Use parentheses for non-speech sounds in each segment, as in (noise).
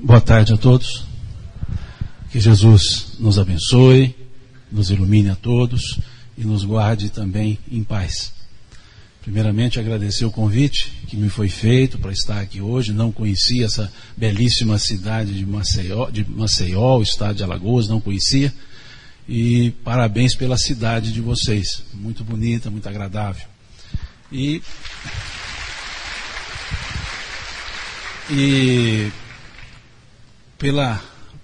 Boa tarde a todos. Que Jesus nos abençoe, nos ilumine a todos e nos guarde também em paz. Primeiramente, agradecer o convite que me foi feito para estar aqui hoje. Não conhecia essa belíssima cidade de Maceió, de Maceió, o estado de Alagoas, não conhecia. E parabéns pela cidade de vocês. Muito bonita, muito agradável. E. E pela,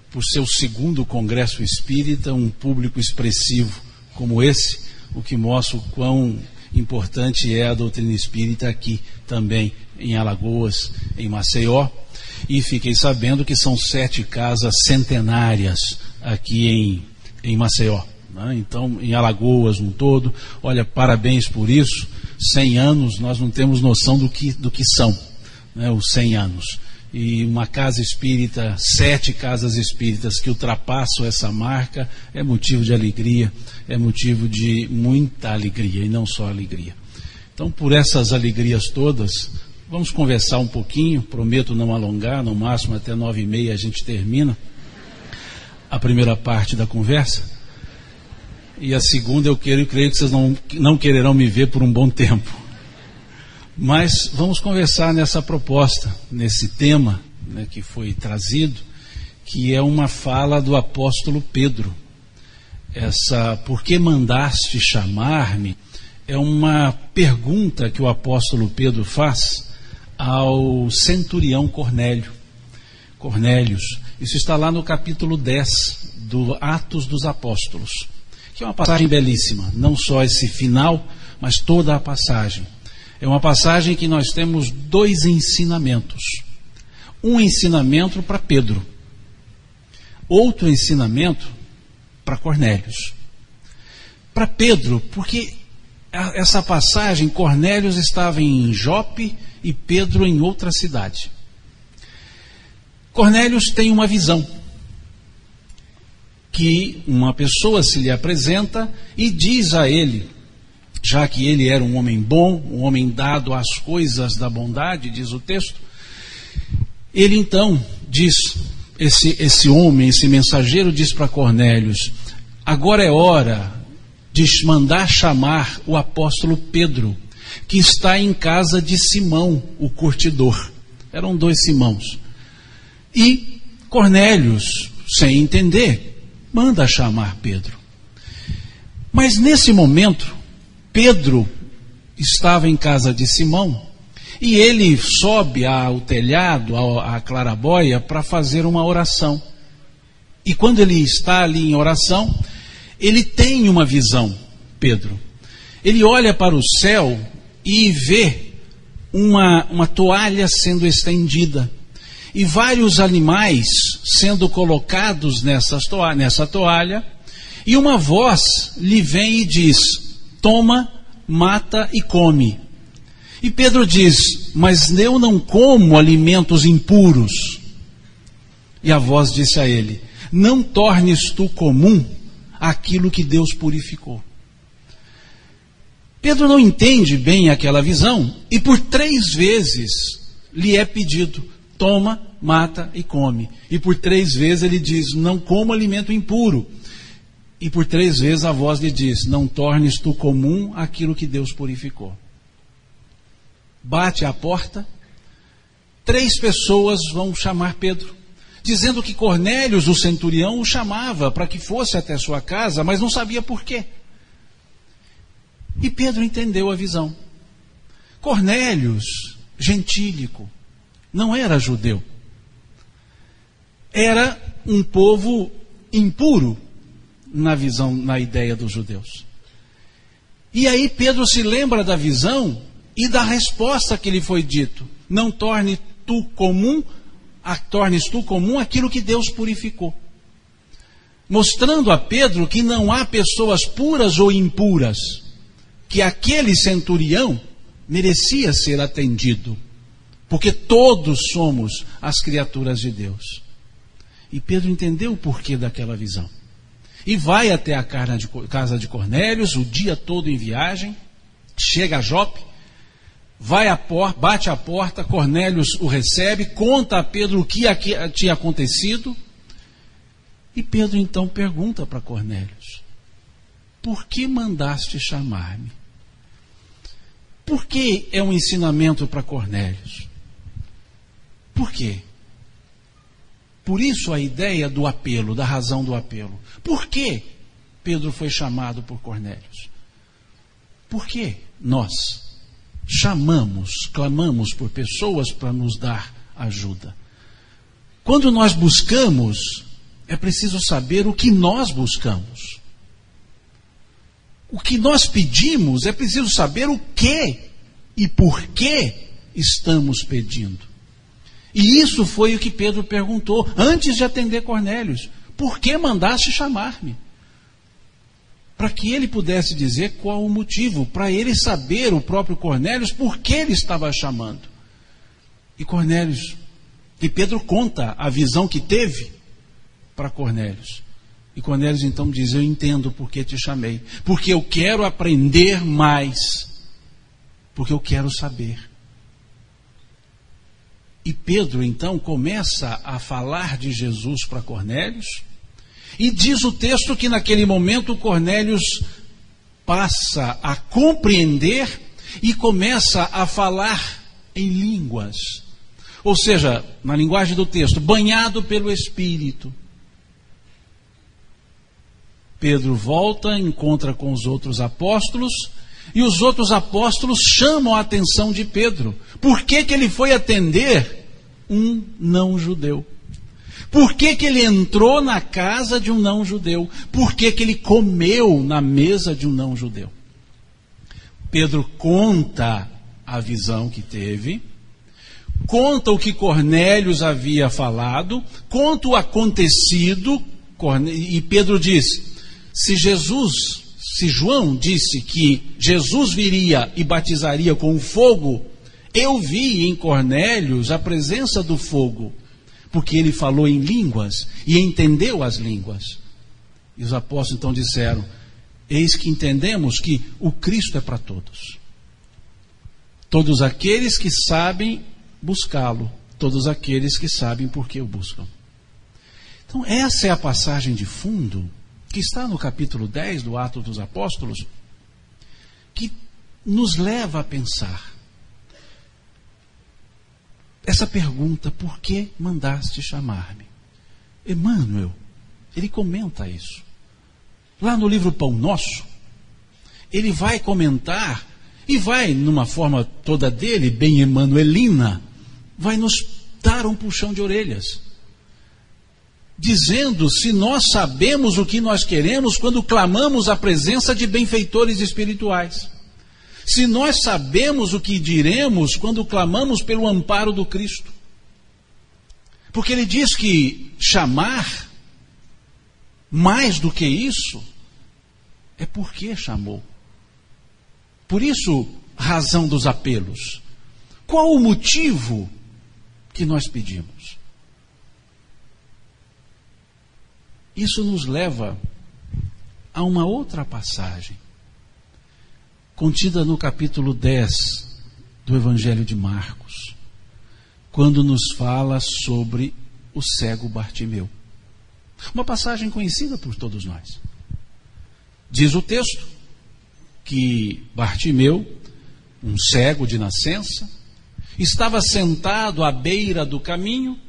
por seu segundo congresso espírita, um público expressivo como esse, o que mostra o quão importante é a doutrina espírita aqui também em Alagoas, em Maceió. E fiquei sabendo que são sete casas centenárias aqui em, em Maceió. Né? Então, em Alagoas um todo, olha, parabéns por isso. Cem anos, nós não temos noção do que, do que são né, os cem anos e uma casa espírita, sete casas espíritas que ultrapassam essa marca, é motivo de alegria, é motivo de muita alegria e não só alegria. Então, por essas alegrias todas, vamos conversar um pouquinho, prometo não alongar, no máximo até nove e meia a gente termina a primeira parte da conversa. E a segunda eu quero, creio que vocês não, não quererão me ver por um bom tempo. Mas vamos conversar nessa proposta, nesse tema né, que foi trazido, que é uma fala do apóstolo Pedro. Essa, por que mandaste chamar-me? É uma pergunta que o apóstolo Pedro faz ao centurião Cornélio. Cornélios. Isso está lá no capítulo 10 do Atos dos Apóstolos, que é uma passagem belíssima, não só esse final, mas toda a passagem. É uma passagem que nós temos dois ensinamentos. Um ensinamento para Pedro, outro ensinamento para Cornélios. Para Pedro, porque essa passagem, Cornélios estava em Jope e Pedro em outra cidade. Cornélios tem uma visão que uma pessoa se lhe apresenta e diz a ele: já que ele era um homem bom, um homem dado às coisas da bondade, diz o texto, ele então diz, esse, esse homem, esse mensageiro diz para Cornélios: agora é hora de mandar chamar o apóstolo Pedro, que está em casa de Simão, o curtidor. Eram dois Simãos. E Cornélios, sem entender, manda chamar Pedro. Mas nesse momento, Pedro estava em casa de Simão e ele sobe ao telhado, à clarabóia, para fazer uma oração. E quando ele está ali em oração, ele tem uma visão, Pedro. Ele olha para o céu e vê uma, uma toalha sendo estendida e vários animais sendo colocados nessa toalha, nessa toalha, e uma voz lhe vem e diz: toma, mata e come. E Pedro diz: Mas eu não como alimentos impuros. E a voz disse a ele: Não tornes tu comum aquilo que Deus purificou. Pedro não entende bem aquela visão e por três vezes lhe é pedido: toma, mata e come. E por três vezes ele diz: não como alimento impuro. E por três vezes a voz lhe diz: Não tornes tu comum aquilo que Deus purificou. Bate à porta, três pessoas vão chamar Pedro, dizendo que Cornélios, o centurião, o chamava para que fosse até sua casa, mas não sabia por quê. E Pedro entendeu a visão. Cornélios, gentílico, não era judeu. Era um povo impuro, na visão, na ideia dos judeus. E aí Pedro se lembra da visão e da resposta que lhe foi dito: Não torne tu comum, a, tornes tu comum aquilo que Deus purificou. Mostrando a Pedro que não há pessoas puras ou impuras, que aquele centurião merecia ser atendido, porque todos somos as criaturas de Deus. E Pedro entendeu o porquê daquela visão. E vai até a casa de Cornélios, o dia todo em viagem, chega a Jope, vai à porta, bate à porta, Cornélios o recebe, conta a Pedro o que tinha acontecido. E Pedro então pergunta para Cornélios: Por que mandaste chamar-me? Por que é um ensinamento para Cornélios? Por quê? Por isso a ideia do apelo, da razão do apelo. Por que Pedro foi chamado por Cornélios? Por que nós chamamos, clamamos por pessoas para nos dar ajuda? Quando nós buscamos, é preciso saber o que nós buscamos. O que nós pedimos é preciso saber o que e por que estamos pedindo. E isso foi o que Pedro perguntou antes de atender Cornélios: Por que mandaste chamar-me? Para que ele pudesse dizer qual o motivo, para ele saber, o próprio Cornélios, por que ele estava chamando. E Cornélios, e Pedro conta a visão que teve para Cornélios. E Cornélios então diz: Eu entendo por que te chamei. Porque eu quero aprender mais. Porque eu quero saber. E Pedro então começa a falar de Jesus para Cornélios. E diz o texto que naquele momento Cornélios passa a compreender e começa a falar em línguas. Ou seja, na linguagem do texto, banhado pelo Espírito. Pedro volta, encontra com os outros apóstolos, e os outros apóstolos chamam a atenção de Pedro. Por que, que ele foi atender um não-judeu? Por que, que ele entrou na casa de um não-judeu? Por que, que ele comeu na mesa de um não-judeu? Pedro conta a visão que teve, conta o que Cornélios havia falado, conta o acontecido, e Pedro diz: se Jesus, se João disse que Jesus viria e batizaria com fogo, eu vi em Cornélios a presença do fogo, porque ele falou em línguas e entendeu as línguas. E os apóstolos então disseram: Eis que entendemos que o Cristo é para todos. Todos aqueles que sabem buscá-lo, todos aqueles que sabem por que o buscam. Então, essa é a passagem de fundo que está no capítulo 10 do Ato dos Apóstolos, que nos leva a pensar essa pergunta: por que mandaste chamar-me? Emmanuel, ele comenta isso. Lá no livro Pão Nosso, ele vai comentar e vai, numa forma toda dele, bem emanuelina, vai nos dar um puxão de orelhas dizendo se nós sabemos o que nós queremos quando clamamos a presença de benfeitores espirituais. Se nós sabemos o que diremos quando clamamos pelo amparo do Cristo. Porque ele diz que chamar, mais do que isso, é porque chamou. Por isso, razão dos apelos. Qual o motivo que nós pedimos? Isso nos leva a uma outra passagem, contida no capítulo 10 do Evangelho de Marcos, quando nos fala sobre o cego Bartimeu. Uma passagem conhecida por todos nós. Diz o texto que Bartimeu, um cego de nascença, estava sentado à beira do caminho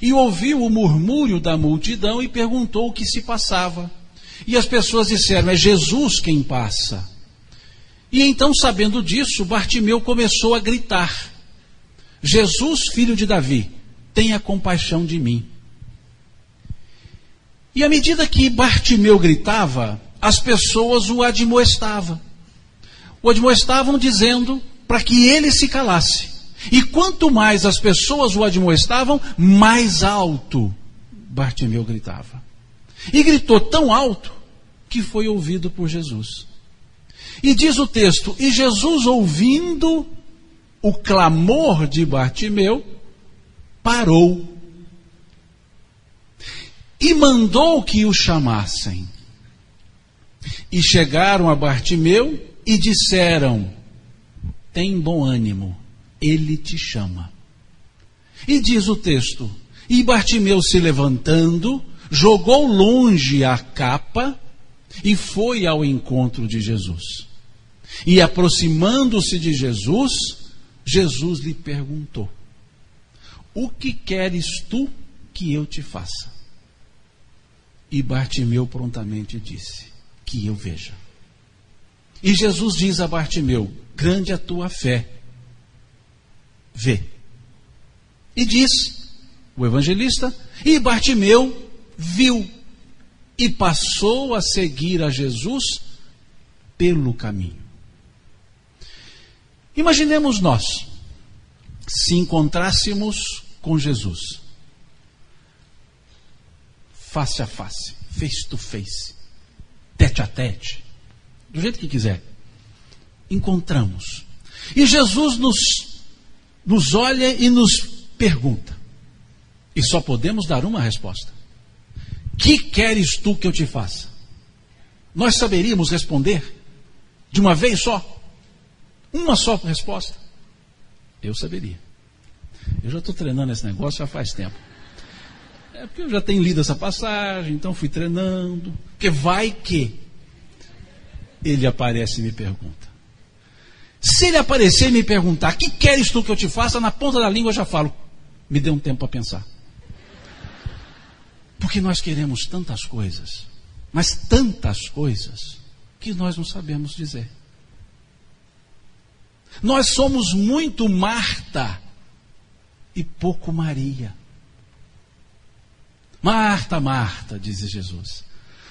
e ouviu o murmúrio da multidão e perguntou o que se passava. E as pessoas disseram: É Jesus quem passa. E então, sabendo disso, Bartimeu começou a gritar: Jesus, filho de Davi, tenha compaixão de mim. E à medida que Bartimeu gritava, as pessoas o admoestavam. O admoestavam dizendo para que ele se calasse. E quanto mais as pessoas o admoestavam, mais alto Bartimeu gritava. E gritou tão alto que foi ouvido por Jesus. E diz o texto: E Jesus, ouvindo o clamor de Bartimeu, parou e mandou que o chamassem. E chegaram a Bartimeu e disseram: Tem bom ânimo ele te chama. E diz o texto: E Bartimeu se levantando, jogou longe a capa e foi ao encontro de Jesus. E aproximando-se de Jesus, Jesus lhe perguntou: O que queres tu que eu te faça? E Bartimeu prontamente disse: Que eu veja. E Jesus diz a Bartimeu: Grande a tua fé, vê. E diz o evangelista: E Bartimeu viu e passou a seguir a Jesus pelo caminho. Imaginemos nós, se encontrássemos com Jesus, face a face, face to face, tete a tete, do jeito que quiser. Encontramos. E Jesus nos, nos olha e nos pergunta. E só podemos dar uma resposta: Que queres tu que eu te faça? Nós saberíamos responder de uma vez só? Uma só resposta? Eu saberia. Eu já estou treinando esse negócio já faz tempo. É porque eu já tenho lido essa passagem, então fui treinando. Porque vai que ele aparece e me pergunta. Se ele aparecer e me perguntar, que queres tu que eu te faça? Na ponta da língua eu já falo, me dê um tempo para pensar. Porque nós queremos tantas coisas, mas tantas coisas, que nós não sabemos dizer. Nós somos muito Marta e pouco Maria. Marta, Marta, diz Jesus,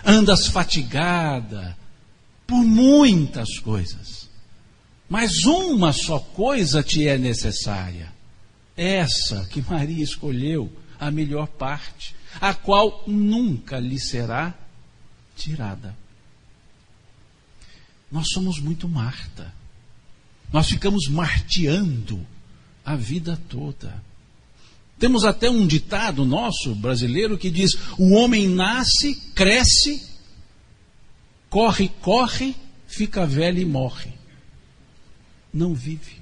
andas fatigada por muitas coisas, mas uma só coisa te é necessária. Essa que Maria escolheu, a melhor parte, a qual nunca lhe será tirada. Nós somos muito Marta. Nós ficamos marteando a vida toda. Temos até um ditado nosso brasileiro que diz: o homem nasce, cresce, corre, corre, fica velho e morre. Não vive.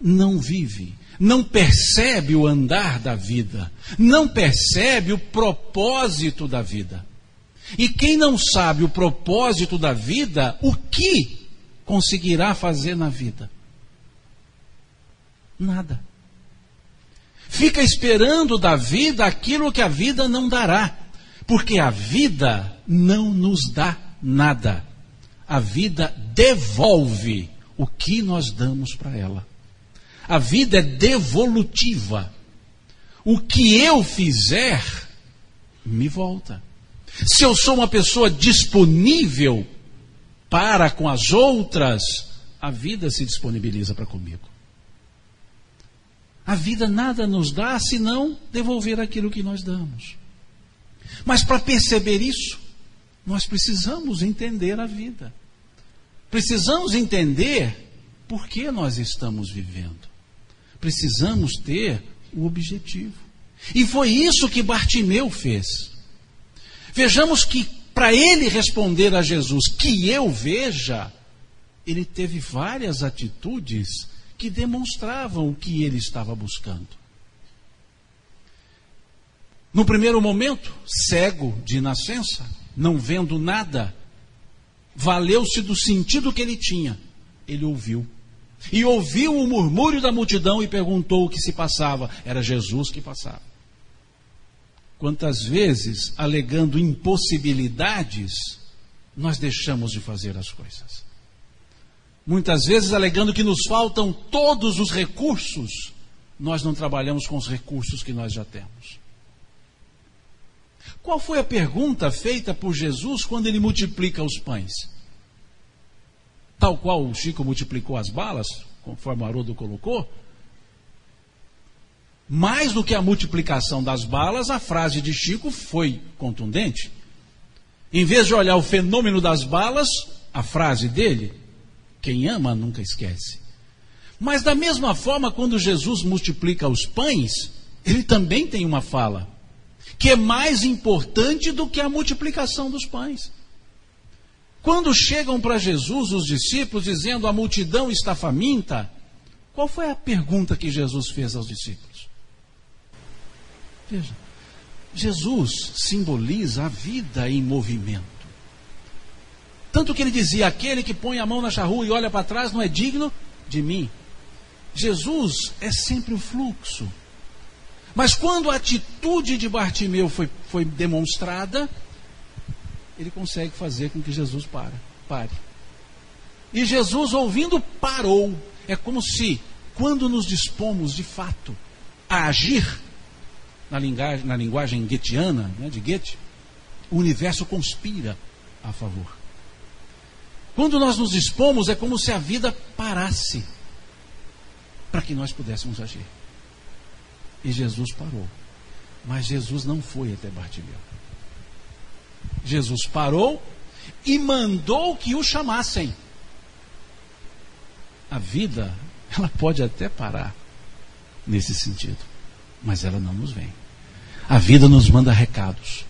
Não vive. Não percebe o andar da vida. Não percebe o propósito da vida. E quem não sabe o propósito da vida, o que conseguirá fazer na vida? Nada. Fica esperando da vida aquilo que a vida não dará, porque a vida não nos dá nada. A vida devolve o que nós damos para ela. A vida é devolutiva. O que eu fizer, me volta. Se eu sou uma pessoa disponível para com as outras, a vida se disponibiliza para comigo. A vida nada nos dá senão devolver aquilo que nós damos. Mas para perceber isso, nós precisamos entender a vida. Precisamos entender por que nós estamos vivendo. Precisamos ter o objetivo. E foi isso que Bartimeu fez. Vejamos que para ele responder a Jesus que eu veja, ele teve várias atitudes que demonstravam o que ele estava buscando. No primeiro momento, cego de nascença, não vendo nada, valeu-se do sentido que ele tinha. Ele ouviu. E ouviu o murmúrio da multidão e perguntou o que se passava. Era Jesus que passava. Quantas vezes, alegando impossibilidades, nós deixamos de fazer as coisas. Muitas vezes, alegando que nos faltam todos os recursos, nós não trabalhamos com os recursos que nós já temos. Qual foi a pergunta feita por Jesus quando ele multiplica os pães? Tal qual o Chico multiplicou as balas, conforme o Haroldo colocou, mais do que a multiplicação das balas, a frase de Chico foi contundente. Em vez de olhar o fenômeno das balas, a frase dele, quem ama nunca esquece. Mas da mesma forma, quando Jesus multiplica os pães, ele também tem uma fala, que é mais importante do que a multiplicação dos pães. Quando chegam para Jesus os discípulos dizendo a multidão está faminta, Qual foi a pergunta que Jesus fez aos discípulos? Veja, Jesus simboliza a vida em movimento. Tanto que ele dizia: aquele que põe a mão na charrua e olha para trás não é digno de mim. Jesus é sempre o fluxo. Mas quando a atitude de Bartimeu foi, foi demonstrada, ele consegue fazer com que Jesus para, pare. E Jesus, ouvindo, parou. É como se, quando nos dispomos de fato a agir, na linguagem, na linguagem goetiana, né, de Goethe, o universo conspira a favor. Quando nós nos dispomos, é como se a vida parasse para que nós pudéssemos agir. E Jesus parou. Mas Jesus não foi até Bartimeu. Jesus parou e mandou que o chamassem. A vida, ela pode até parar nesse sentido, mas ela não nos vem. A vida nos manda recados.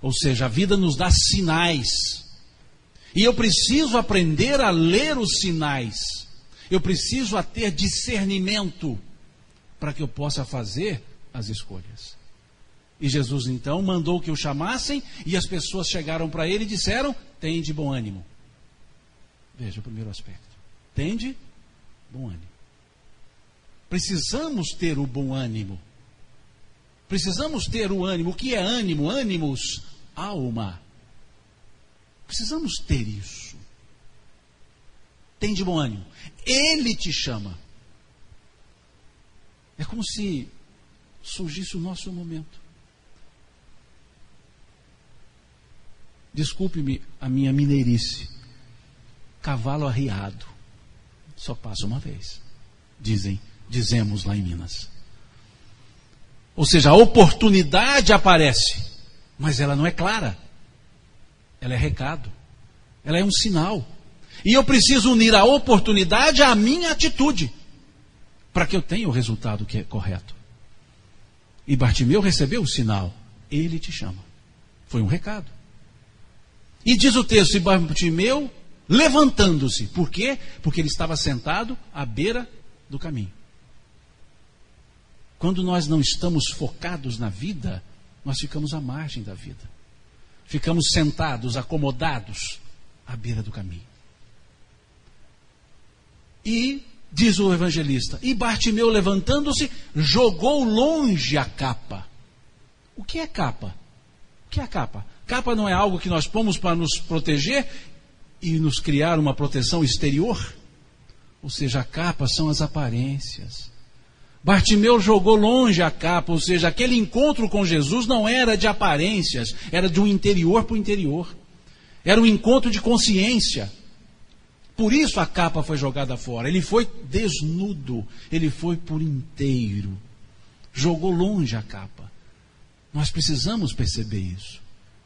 Ou seja, a vida nos dá sinais. E eu preciso aprender a ler os sinais. Eu preciso a ter discernimento para que eu possa fazer as escolhas. E Jesus então mandou que o chamassem e as pessoas chegaram para ele e disseram: Tem de bom ânimo. Veja o primeiro aspecto. Tem de bom ânimo. Precisamos ter o bom ânimo. Precisamos ter o ânimo. O que é ânimo? Ânimos, alma. Precisamos ter isso. Tem de bom ânimo. Ele te chama. É como se surgisse o nosso momento. Desculpe-me a minha mineirice. Cavalo arriado só passa uma vez. Dizem, dizemos lá em Minas. Ou seja, a oportunidade aparece, mas ela não é clara. Ela é recado. Ela é um sinal. E eu preciso unir a oportunidade à minha atitude para que eu tenha o resultado que é correto. E Bartimeu recebeu o sinal. Ele te chama. Foi um recado. E diz o texto: e Bartimeu levantando-se. Por quê? Porque ele estava sentado à beira do caminho. Quando nós não estamos focados na vida, nós ficamos à margem da vida. Ficamos sentados, acomodados à beira do caminho. E diz o evangelista. E Bartimeu, levantando-se, jogou longe a capa. O que é capa? O que é capa? Capa não é algo que nós pomos para nos proteger e nos criar uma proteção exterior? Ou seja, a capa são as aparências. Bartimeu jogou longe a capa, ou seja, aquele encontro com Jesus não era de aparências, era de um interior para o interior. Era um encontro de consciência. Por isso a capa foi jogada fora. Ele foi desnudo, ele foi por inteiro. Jogou longe a capa. Nós precisamos perceber isso.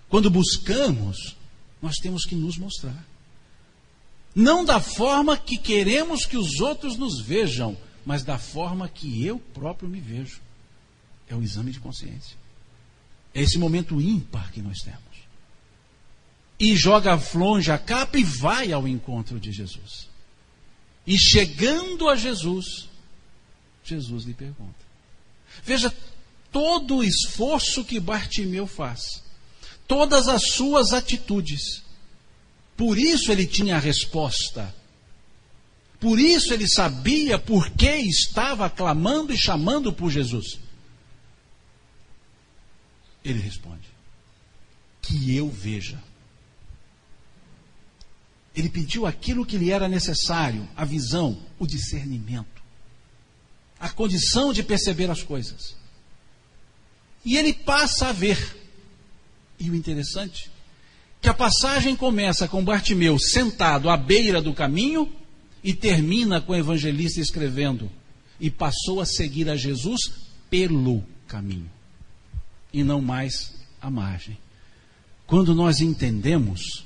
Quando buscamos, nós temos que nos mostrar. Não da forma que queremos que os outros nos vejam, mas da forma que eu próprio me vejo. É o exame de consciência. É esse momento ímpar que nós temos e joga longe a capa e vai ao encontro de Jesus. E chegando a Jesus, Jesus lhe pergunta. Veja todo o esforço que Bartimeu faz, todas as suas atitudes. Por isso ele tinha a resposta. Por isso ele sabia por que estava clamando e chamando por Jesus. Ele responde: Que eu veja. Ele pediu aquilo que lhe era necessário: a visão, o discernimento, a condição de perceber as coisas. E ele passa a ver. E o interessante, que a passagem começa com Bartimeu sentado à beira do caminho e termina com o evangelista escrevendo: e passou a seguir a Jesus pelo caminho e não mais à margem. Quando nós entendemos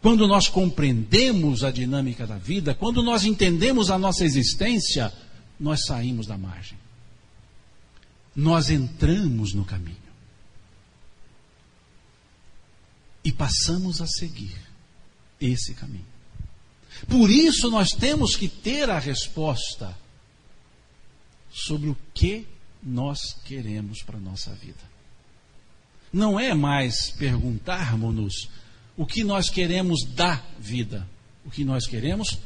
quando nós compreendemos a dinâmica da vida, quando nós entendemos a nossa existência, nós saímos da margem. Nós entramos no caminho. E passamos a seguir esse caminho. Por isso nós temos que ter a resposta sobre o que nós queremos para a nossa vida. Não é mais perguntarmos-nos o que nós queremos da vida, o que nós queremos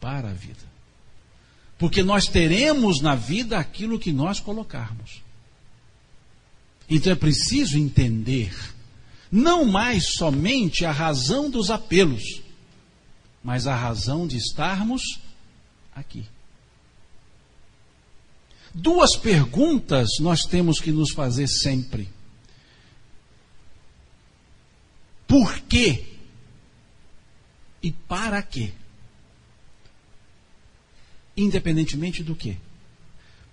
para a vida. Porque nós teremos na vida aquilo que nós colocarmos. Então é preciso entender, não mais somente a razão dos apelos, mas a razão de estarmos aqui. Duas perguntas nós temos que nos fazer sempre. Por quê? E para quê? Independentemente do quê?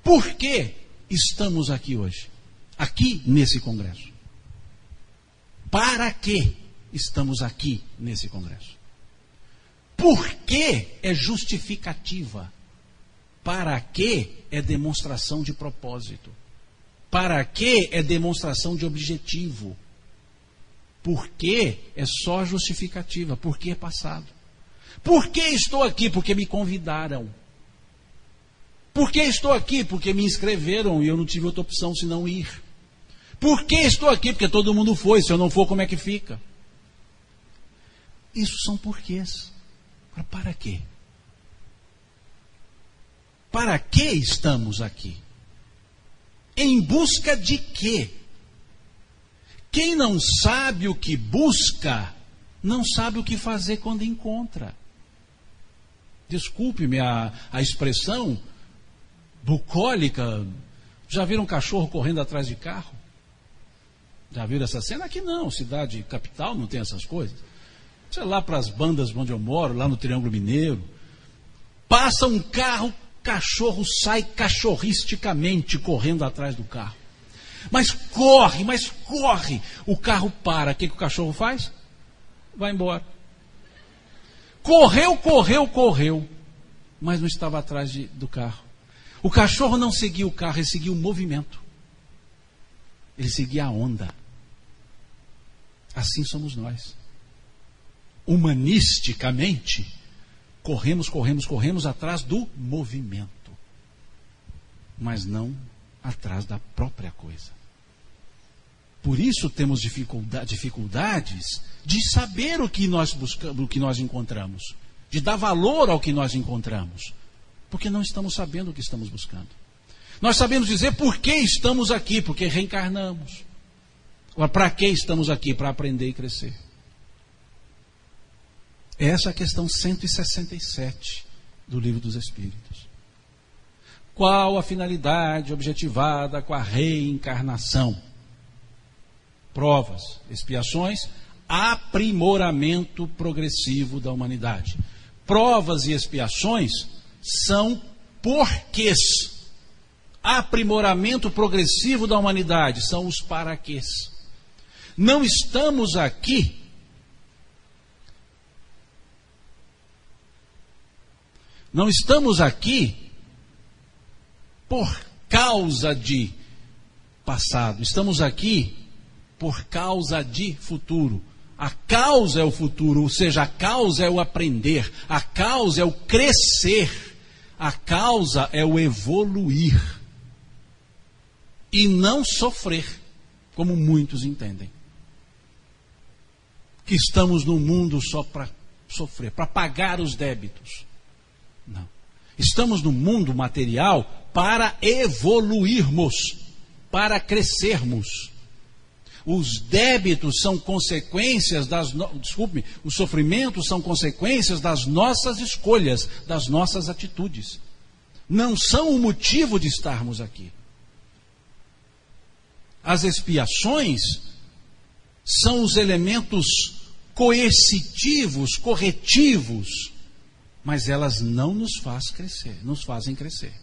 Por que estamos aqui hoje? Aqui nesse congresso. Para que estamos aqui nesse congresso? Por que é justificativa? Para que é demonstração de propósito? Para que é demonstração de objetivo? Por que é só justificativa? Por que é passado? Por que estou aqui? Porque me convidaram. Por que estou aqui? Porque me inscreveram e eu não tive outra opção senão ir. Por que estou aqui? Porque todo mundo foi. Se eu não for, como é que fica? Isso são porquês. Agora, para quê? Para que estamos aqui? Em busca de quê? Quem não sabe o que busca, não sabe o que fazer quando encontra. Desculpe-me a, a expressão bucólica. Já viram um cachorro correndo atrás de carro? Já viram essa cena? Aqui não, cidade capital não tem essas coisas. Sei lá para as bandas onde eu moro, lá no Triângulo Mineiro. Passa um carro, cachorro sai cachorristicamente correndo atrás do carro. Mas corre, mas corre. O carro para. O que, que o cachorro faz? Vai embora. Correu, correu, correu. Mas não estava atrás de, do carro. O cachorro não seguia o carro, ele seguia o movimento. Ele seguia a onda. Assim somos nós. Humanisticamente, corremos, corremos, corremos atrás do movimento. Mas não atrás da própria coisa. Por isso temos dificuldades de saber o que nós buscamos, o que nós encontramos, de dar valor ao que nós encontramos, porque não estamos sabendo o que estamos buscando. Nós sabemos dizer por que estamos aqui, porque reencarnamos. Para que estamos aqui? Para aprender e crescer. Essa é a questão 167 do Livro dos Espíritos. Qual a finalidade objetivada com a reencarnação? Provas, expiações, aprimoramento progressivo da humanidade. Provas e expiações são porquês. Aprimoramento progressivo da humanidade são os paraquês. Não estamos aqui Não estamos aqui por causa de passado, estamos aqui por causa de futuro. A causa é o futuro, ou seja, a causa é o aprender, a causa é o crescer, a causa é o evoluir. E não sofrer, como muitos entendem. Que estamos no mundo só para sofrer, para pagar os débitos. Não. Estamos no mundo material para evoluirmos, para crescermos. Os débitos são consequências das. No... Desculpe, os sofrimentos são consequências das nossas escolhas, das nossas atitudes. Não são o motivo de estarmos aqui. As expiações são os elementos coercitivos, corretivos mas elas não nos faz crescer, nos fazem crescer.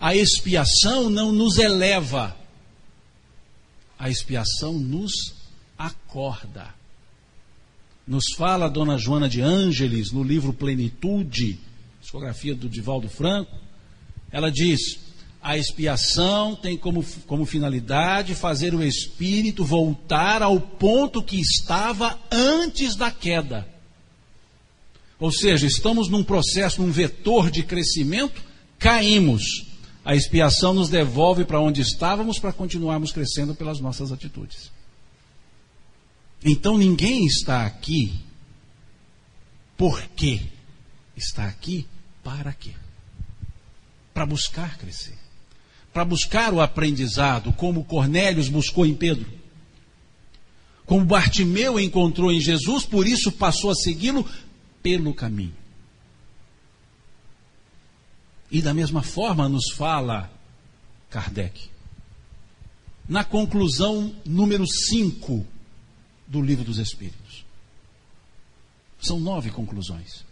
A expiação não nos eleva, a expiação nos acorda. Nos fala a dona Joana de Ângeles no livro Plenitude, discografia do Divaldo Franco, ela diz: a expiação tem como, como finalidade fazer o espírito voltar ao ponto que estava antes da queda ou seja, estamos num processo, num vetor de crescimento, caímos. A expiação nos devolve para onde estávamos para continuarmos crescendo pelas nossas atitudes. Então ninguém está aqui por quê? Está aqui para quê? Para buscar crescer. Para buscar o aprendizado, como Cornélios buscou em Pedro. Como Bartimeu encontrou em Jesus, por isso passou a segui-lo pelo caminho. E da mesma forma nos fala Kardec. Na conclusão número 5 do Livro dos Espíritos. São nove conclusões.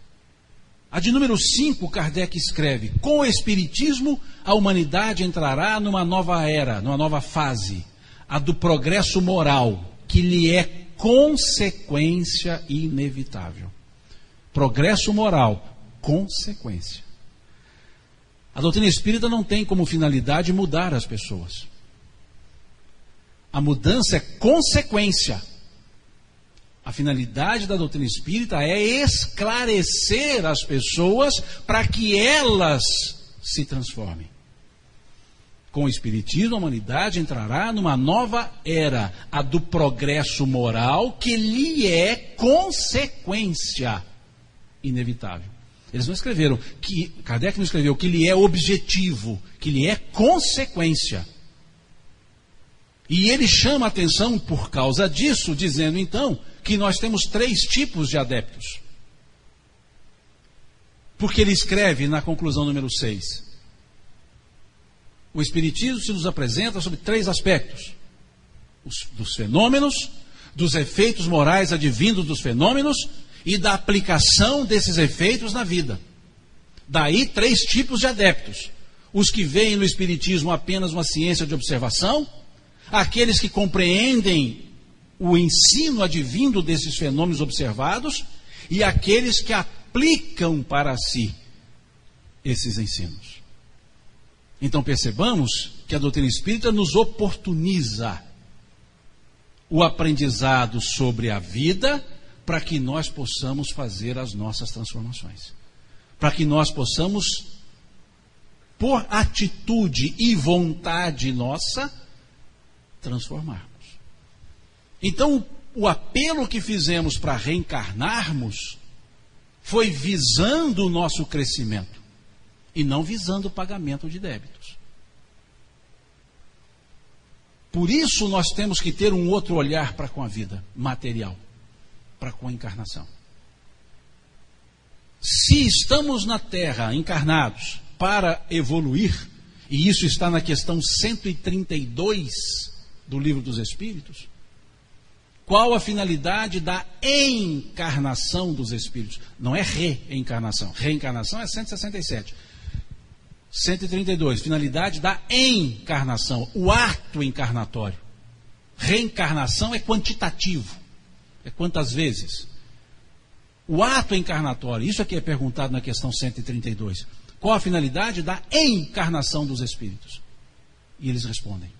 A de número 5, Kardec escreve: Com o Espiritismo, a humanidade entrará numa nova era, numa nova fase, a do progresso moral, que lhe é consequência inevitável. Progresso moral, consequência. A doutrina espírita não tem como finalidade mudar as pessoas. A mudança é consequência. A finalidade da doutrina espírita é esclarecer as pessoas para que elas se transformem. Com o Espiritismo, a humanidade entrará numa nova era, a do progresso moral, que lhe é consequência inevitável. Eles não escreveram que, Kardec não escreveu que lhe é objetivo, que lhe é consequência. E ele chama atenção por causa disso, dizendo então que nós temos três tipos de adeptos. Porque ele escreve na conclusão número 6. O Espiritismo se nos apresenta sobre três aspectos: os, dos fenômenos, dos efeitos morais advindos dos fenômenos e da aplicação desses efeitos na vida. Daí três tipos de adeptos: os que veem no Espiritismo apenas uma ciência de observação, aqueles que compreendem o ensino advindo desses fenômenos observados e aqueles que aplicam para si esses ensinos. Então percebamos que a doutrina espírita nos oportuniza o aprendizado sobre a vida para que nós possamos fazer as nossas transformações. Para que nós possamos, por atitude e vontade nossa, transformarmos. Então, o apelo que fizemos para reencarnarmos foi visando o nosso crescimento e não visando o pagamento de débitos. Por isso nós temos que ter um outro olhar para com a vida material para com a encarnação. Se estamos na Terra encarnados para evoluir, e isso está na questão 132 do Livro dos Espíritos, qual a finalidade da encarnação dos espíritos? Não é reencarnação. Reencarnação é 167. 132. Finalidade da encarnação, o ato encarnatório. Reencarnação é quantitativo. É quantas vezes? O ato encarnatório, isso aqui é perguntado na questão 132. Qual a finalidade da encarnação dos espíritos? E eles respondem: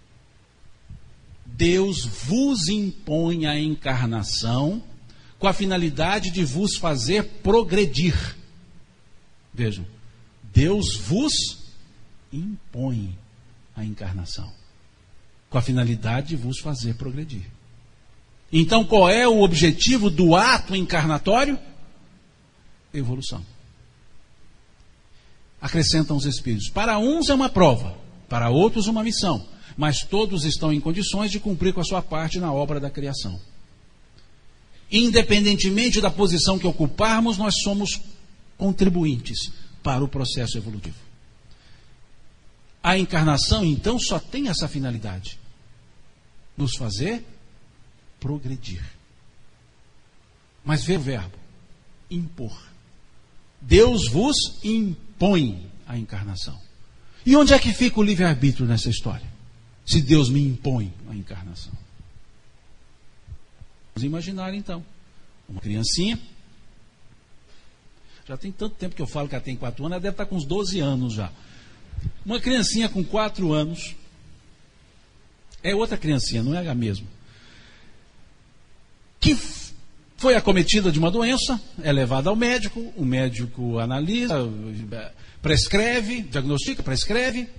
Deus vos impõe a encarnação com a finalidade de vos fazer progredir. Vejam, Deus vos impõe a encarnação com a finalidade de vos fazer progredir. Então, qual é o objetivo do ato encarnatório? Evolução. Acrescentam os Espíritos. Para uns é uma prova, para outros uma missão, mas todos estão em condições de cumprir com a sua parte na obra da criação. Independentemente da posição que ocuparmos, nós somos contribuintes para o processo evolutivo. A encarnação, então, só tem essa finalidade: nos fazer progredir. Mas vê o verbo: impor. Deus vos impõe a encarnação. E onde é que fica o livre-arbítrio nessa história? Se Deus me impõe a encarnação. Vamos imaginar então, uma criancinha. Já tem tanto tempo que eu falo que ela tem 4 anos, ela deve estar com uns 12 anos já. Uma criancinha com 4 anos. É outra criancinha, não é a mesma que foi acometida de uma doença, é levada ao médico, o médico analisa, prescreve, diagnostica, prescreve,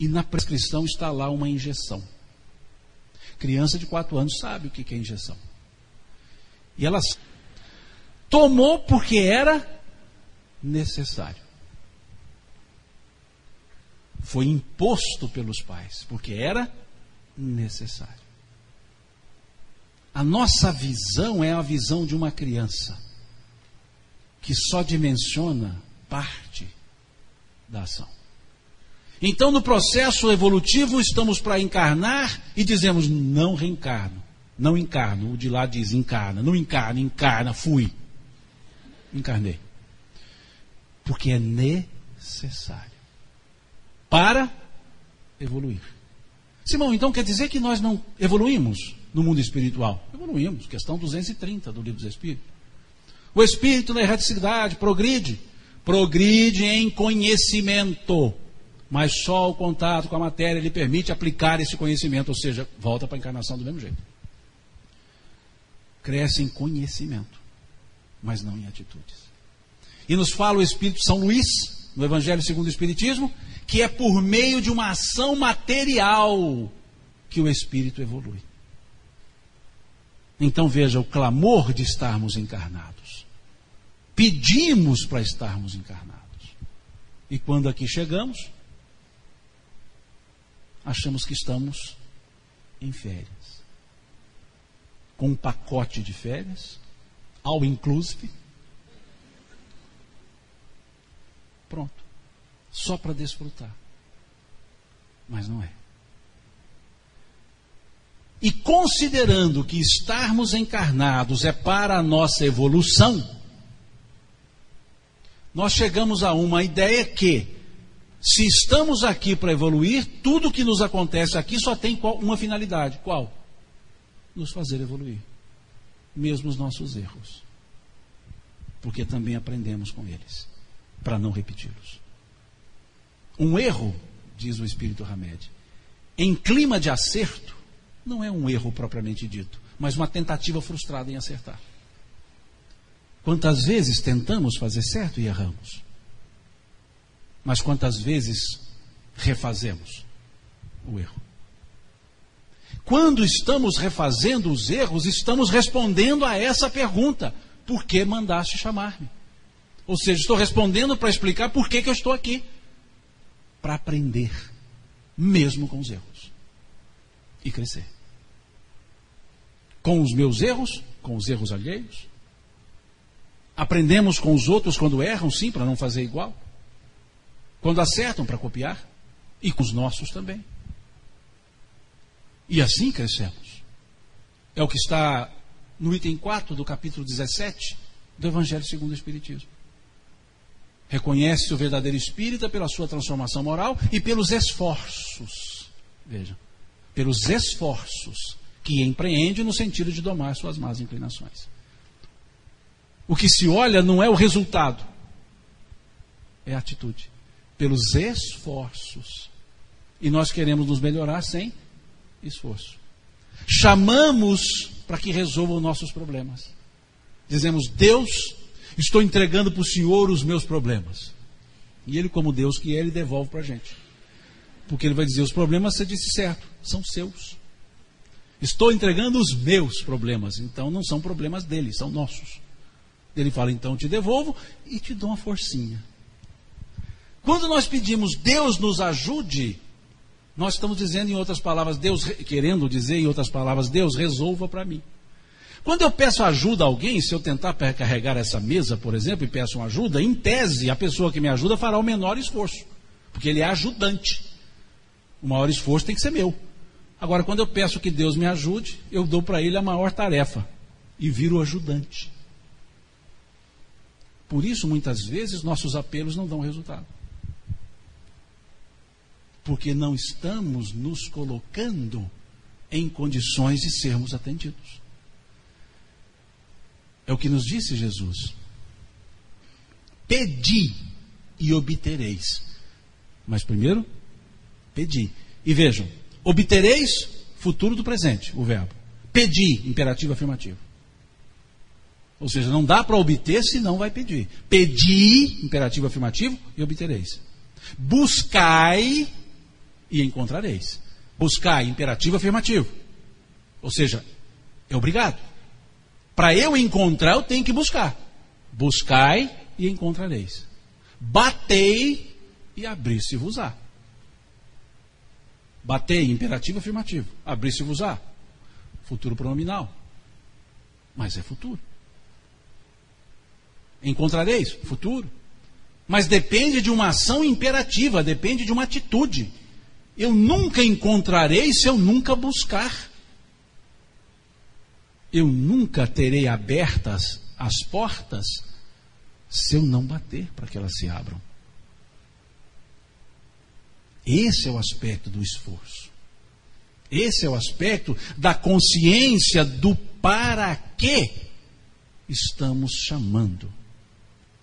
e na prescrição está lá uma injeção. Criança de 4 anos sabe o que é injeção. E ela tomou porque era necessário. Foi imposto pelos pais, porque era necessário. A nossa visão é a visão de uma criança que só dimensiona parte da ação. Então, no processo evolutivo, estamos para encarnar e dizemos: não reencarno, não encarno. O de lá diz: encarna, não encarna, encarna, fui. Encarnei. Porque é necessário para evoluir. Simão, então quer dizer que nós não evoluímos? No mundo espiritual? Evoluímos, questão 230 do Livro dos Espíritos. O espírito na erraticidade progride, progride em conhecimento, mas só o contato com a matéria lhe permite aplicar esse conhecimento, ou seja, volta para a encarnação do mesmo jeito. Cresce em conhecimento, mas não em atitudes. E nos fala o Espírito São Luís, no Evangelho segundo o Espiritismo, que é por meio de uma ação material que o espírito evolui. Então veja o clamor de estarmos encarnados. Pedimos para estarmos encarnados. E quando aqui chegamos, achamos que estamos em férias. Com um pacote de férias, ao inclusive. Pronto. Só para desfrutar. Mas não é. E considerando que estarmos encarnados é para a nossa evolução, nós chegamos a uma ideia que, se estamos aqui para evoluir, tudo que nos acontece aqui só tem uma finalidade: qual? Nos fazer evoluir, mesmo os nossos erros, porque também aprendemos com eles, para não repeti-los. Um erro, diz o Espírito Hamed, em clima de acerto, não é um erro propriamente dito, mas uma tentativa frustrada em acertar. Quantas vezes tentamos fazer certo e erramos? Mas quantas vezes refazemos o erro? Quando estamos refazendo os erros, estamos respondendo a essa pergunta: por que mandaste chamar-me? Ou seja, estou respondendo para explicar por que, que eu estou aqui. Para aprender, mesmo com os erros. E crescer com os meus erros, com os erros alheios. Aprendemos com os outros quando erram, sim, para não fazer igual. Quando acertam, para copiar. E com os nossos também. E assim crescemos. É o que está no item 4 do capítulo 17 do Evangelho segundo o Espiritismo. Reconhece o verdadeiro espírita pela sua transformação moral e pelos esforços. Vejam, pelos esforços que empreende no sentido de domar suas más inclinações. O que se olha não é o resultado, é a atitude, pelos esforços. E nós queremos nos melhorar sem esforço. Chamamos para que resolva os nossos problemas. Dizemos, Deus, estou entregando para o Senhor os meus problemas. E Ele, como Deus que é, Ele devolve para a gente. Porque Ele vai dizer: os problemas, você disse certo, são seus. Estou entregando os meus problemas, então não são problemas dele, são nossos. Ele fala, então te devolvo e te dou uma forcinha. Quando nós pedimos Deus nos ajude, nós estamos dizendo em outras palavras, Deus querendo dizer em outras palavras, Deus resolva para mim. Quando eu peço ajuda a alguém, se eu tentar carregar essa mesa, por exemplo, e peço uma ajuda, em tese, a pessoa que me ajuda fará o menor esforço, porque ele é ajudante. O maior esforço tem que ser meu. Agora, quando eu peço que Deus me ajude, eu dou para Ele a maior tarefa e viro ajudante. Por isso, muitas vezes, nossos apelos não dão resultado. Porque não estamos nos colocando em condições de sermos atendidos. É o que nos disse Jesus. Pedi e obtereis. Mas primeiro, pedi. E vejam, Obtereis, futuro do presente, o verbo. Pedi, imperativo afirmativo. Ou seja, não dá para obter se não vai pedir. Pedi, imperativo afirmativo, e obtereis. Buscai e encontrareis. Buscai, imperativo afirmativo. Ou seja, é obrigado. Para eu encontrar, eu tenho que buscar. Buscai e encontrareis. Batei e abri-se-vos-á. Batei, imperativo afirmativo. Abri-se-vos-á. Futuro pronominal. Mas é futuro. Encontrareis? Futuro. Mas depende de uma ação imperativa, depende de uma atitude. Eu nunca encontrarei se eu nunca buscar. Eu nunca terei abertas as portas se eu não bater para que elas se abram. Esse é o aspecto do esforço. Esse é o aspecto da consciência do para que estamos chamando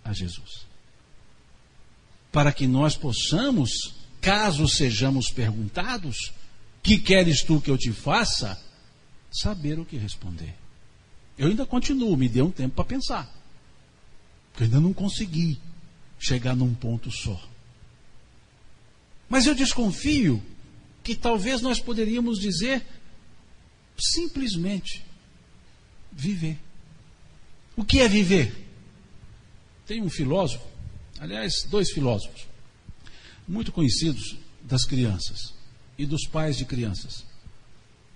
a Jesus. Para que nós possamos, caso sejamos perguntados, que queres tu que eu te faça? Saber o que responder. Eu ainda continuo, me dê um tempo para pensar. Porque eu ainda não consegui chegar num ponto só. Mas eu desconfio que talvez nós poderíamos dizer simplesmente viver. O que é viver? Tem um filósofo, aliás, dois filósofos, muito conhecidos das crianças e dos pais de crianças,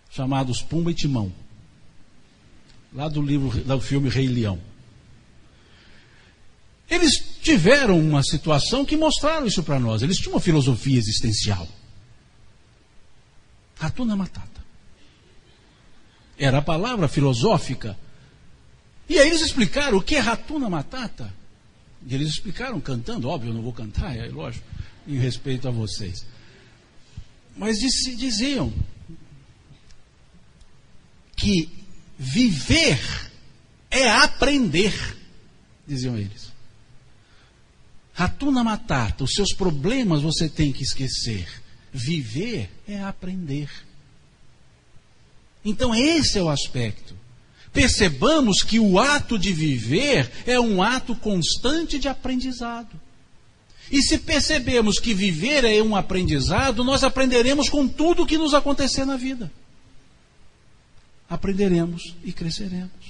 chamados Pumba e Timão, lá do livro, do filme Rei Leão. Eles tiveram uma situação que mostraram isso para nós. Eles tinham uma filosofia existencial. Ratuna Matata. Era a palavra filosófica. E aí eles explicaram o que é Ratuna Matata. E eles explicaram cantando, óbvio, eu não vou cantar, é lógico, em respeito a vocês. Mas diziam que viver é aprender, diziam eles. Ratuna Matata, os seus problemas você tem que esquecer. Viver é aprender. Então, esse é o aspecto. Percebamos que o ato de viver é um ato constante de aprendizado. E se percebemos que viver é um aprendizado, nós aprenderemos com tudo o que nos acontecer na vida. Aprenderemos e cresceremos.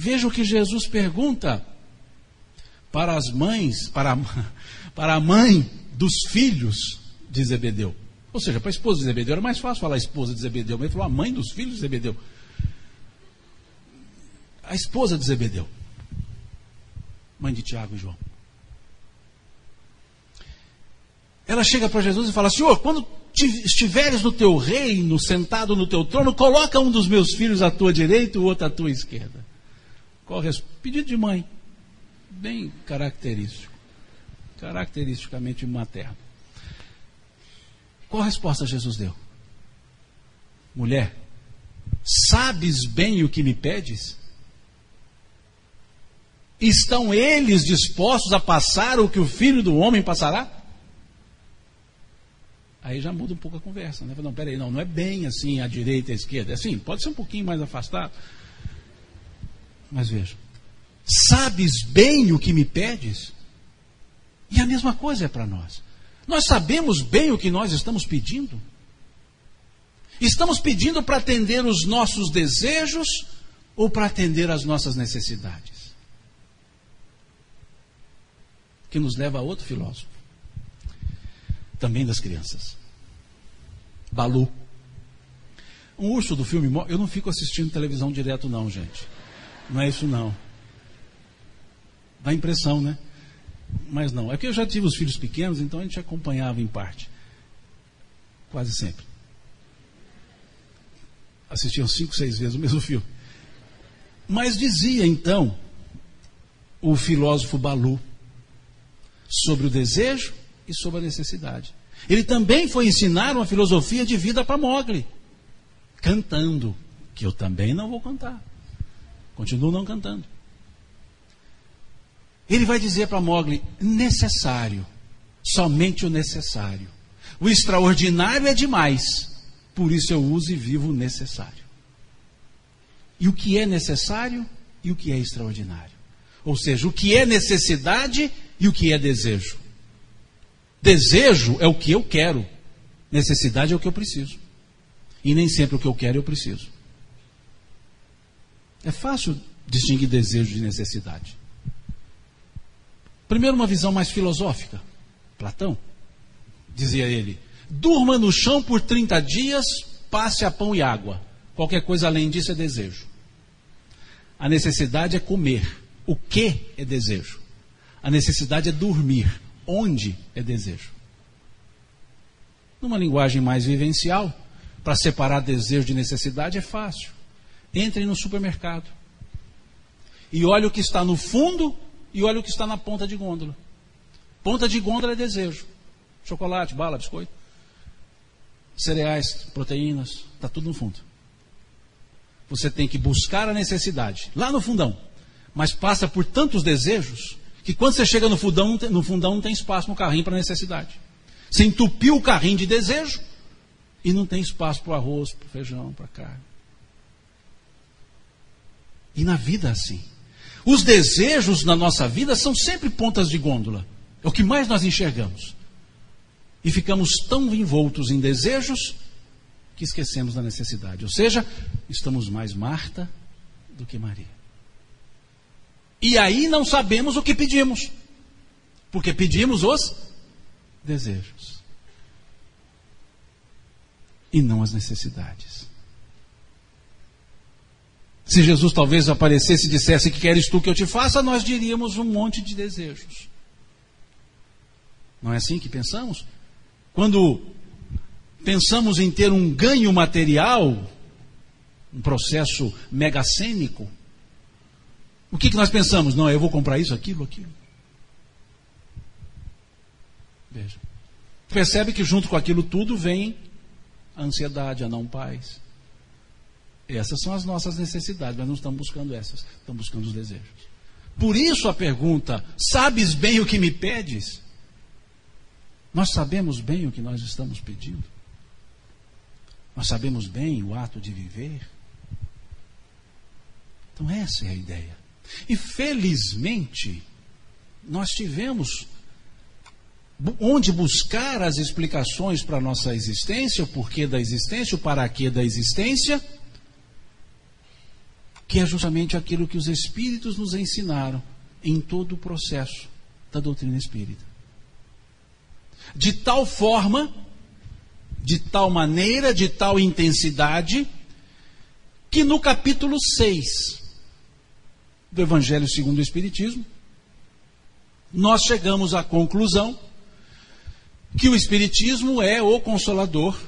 Veja o que Jesus pergunta para as mães, para, para a mãe dos filhos de Zebedeu. Ou seja, para a esposa de Zebedeu era mais fácil falar a esposa de Zebedeu, mas ele falou a mãe dos filhos de Zebedeu. A esposa de Zebedeu, mãe de Tiago e João. Ela chega para Jesus e fala: Senhor, quando estiveres no teu reino, sentado no teu trono, coloca um dos meus filhos à tua direita e o outro à tua esquerda. Qual Pedido de mãe. Bem característico. Caracteristicamente materno. Qual resposta Jesus deu? Mulher, sabes bem o que me pedes? Estão eles dispostos a passar o que o filho do homem passará? Aí já muda um pouco a conversa, né? Não, peraí, não, não é bem assim, a direita a esquerda. É assim, pode ser um pouquinho mais afastado. Mas veja, sabes bem o que me pedes? E a mesma coisa é para nós. Nós sabemos bem o que nós estamos pedindo? Estamos pedindo para atender os nossos desejos ou para atender as nossas necessidades? Que nos leva a outro filósofo, também das crianças, Balu. Um urso do filme, eu não fico assistindo televisão direto, não, gente. Não é isso não. Dá impressão, né? Mas não. É que eu já tive os filhos pequenos, então a gente acompanhava em parte. Quase sempre. Assistiam cinco, seis vezes o mesmo (laughs) filme. Mas dizia então o filósofo Balu sobre o desejo e sobre a necessidade. Ele também foi ensinar uma filosofia de vida para Mogli, cantando, que eu também não vou cantar. Continuo não cantando. Ele vai dizer para Mogli: necessário, somente o necessário. O extraordinário é demais, por isso eu uso e vivo o necessário. e o que é necessário e o que é extraordinário. Ou seja, o que é necessidade e o que é desejo. Desejo é o que eu quero, necessidade é o que eu preciso. E nem sempre o que eu quero eu preciso. É fácil distinguir desejo de necessidade. Primeiro, uma visão mais filosófica. Platão, dizia ele: durma no chão por 30 dias, passe a pão e água. Qualquer coisa além disso é desejo. A necessidade é comer. O que é desejo? A necessidade é dormir. Onde é desejo? Numa linguagem mais vivencial, para separar desejo de necessidade é fácil. Entre no supermercado e olhe o que está no fundo e olhe o que está na ponta de gôndola. Ponta de gôndola é desejo. Chocolate, bala, biscoito, cereais, proteínas, está tudo no fundo. Você tem que buscar a necessidade, lá no fundão. Mas passa por tantos desejos que quando você chega no fundão, no fundão não tem espaço no carrinho para necessidade. Você entupiu o carrinho de desejo e não tem espaço para o arroz, para o feijão, para a carne. E na vida é assim. Os desejos na nossa vida são sempre pontas de gôndola. É o que mais nós enxergamos. E ficamos tão envoltos em desejos que esquecemos da necessidade. Ou seja, estamos mais Marta do que Maria. E aí não sabemos o que pedimos. Porque pedimos os desejos. E não as necessidades. Se Jesus talvez aparecesse e dissesse que queres tu que eu te faça, nós diríamos um monte de desejos. Não é assim que pensamos? Quando pensamos em ter um ganho material, um processo megacênico, o que, que nós pensamos? Não, eu vou comprar isso, aquilo, aquilo. Veja. Percebe que junto com aquilo tudo vem a ansiedade, a não paz. Essas são as nossas necessidades, mas não estamos buscando essas, estamos buscando os desejos. Por isso a pergunta: sabes bem o que me pedes? Nós sabemos bem o que nós estamos pedindo? Nós sabemos bem o ato de viver? Então, essa é a ideia. E felizmente, nós tivemos onde buscar as explicações para a nossa existência, o porquê da existência, o para quê da existência, que é justamente aquilo que os Espíritos nos ensinaram em todo o processo da doutrina espírita. De tal forma, de tal maneira, de tal intensidade, que no capítulo 6 do Evangelho segundo o Espiritismo, nós chegamos à conclusão que o Espiritismo é o consolador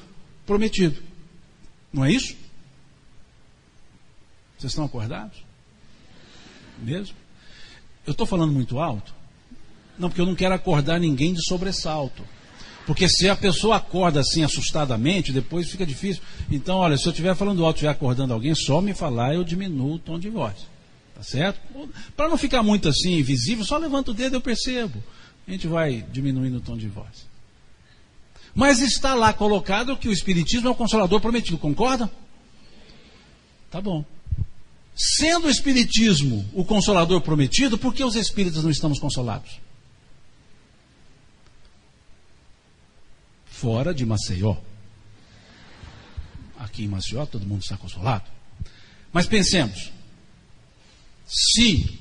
prometido. Não é isso? Vocês estão acordados? Mesmo? Eu estou falando muito alto? Não, porque eu não quero acordar ninguém de sobressalto. Porque se a pessoa acorda assim assustadamente, depois fica difícil. Então, olha, se eu estiver falando alto, estiver acordando alguém, só me falar, eu diminuo o tom de voz. Tá certo? Para não ficar muito assim invisível, só levanta o dedo eu percebo. A gente vai diminuindo o tom de voz. Mas está lá colocado que o Espiritismo é o consolador prometido, concorda? Tá bom. Sendo o Espiritismo o consolador prometido, por que os espíritas não estamos consolados? Fora de Maceió. Aqui em Maceió todo mundo está consolado. Mas pensemos, se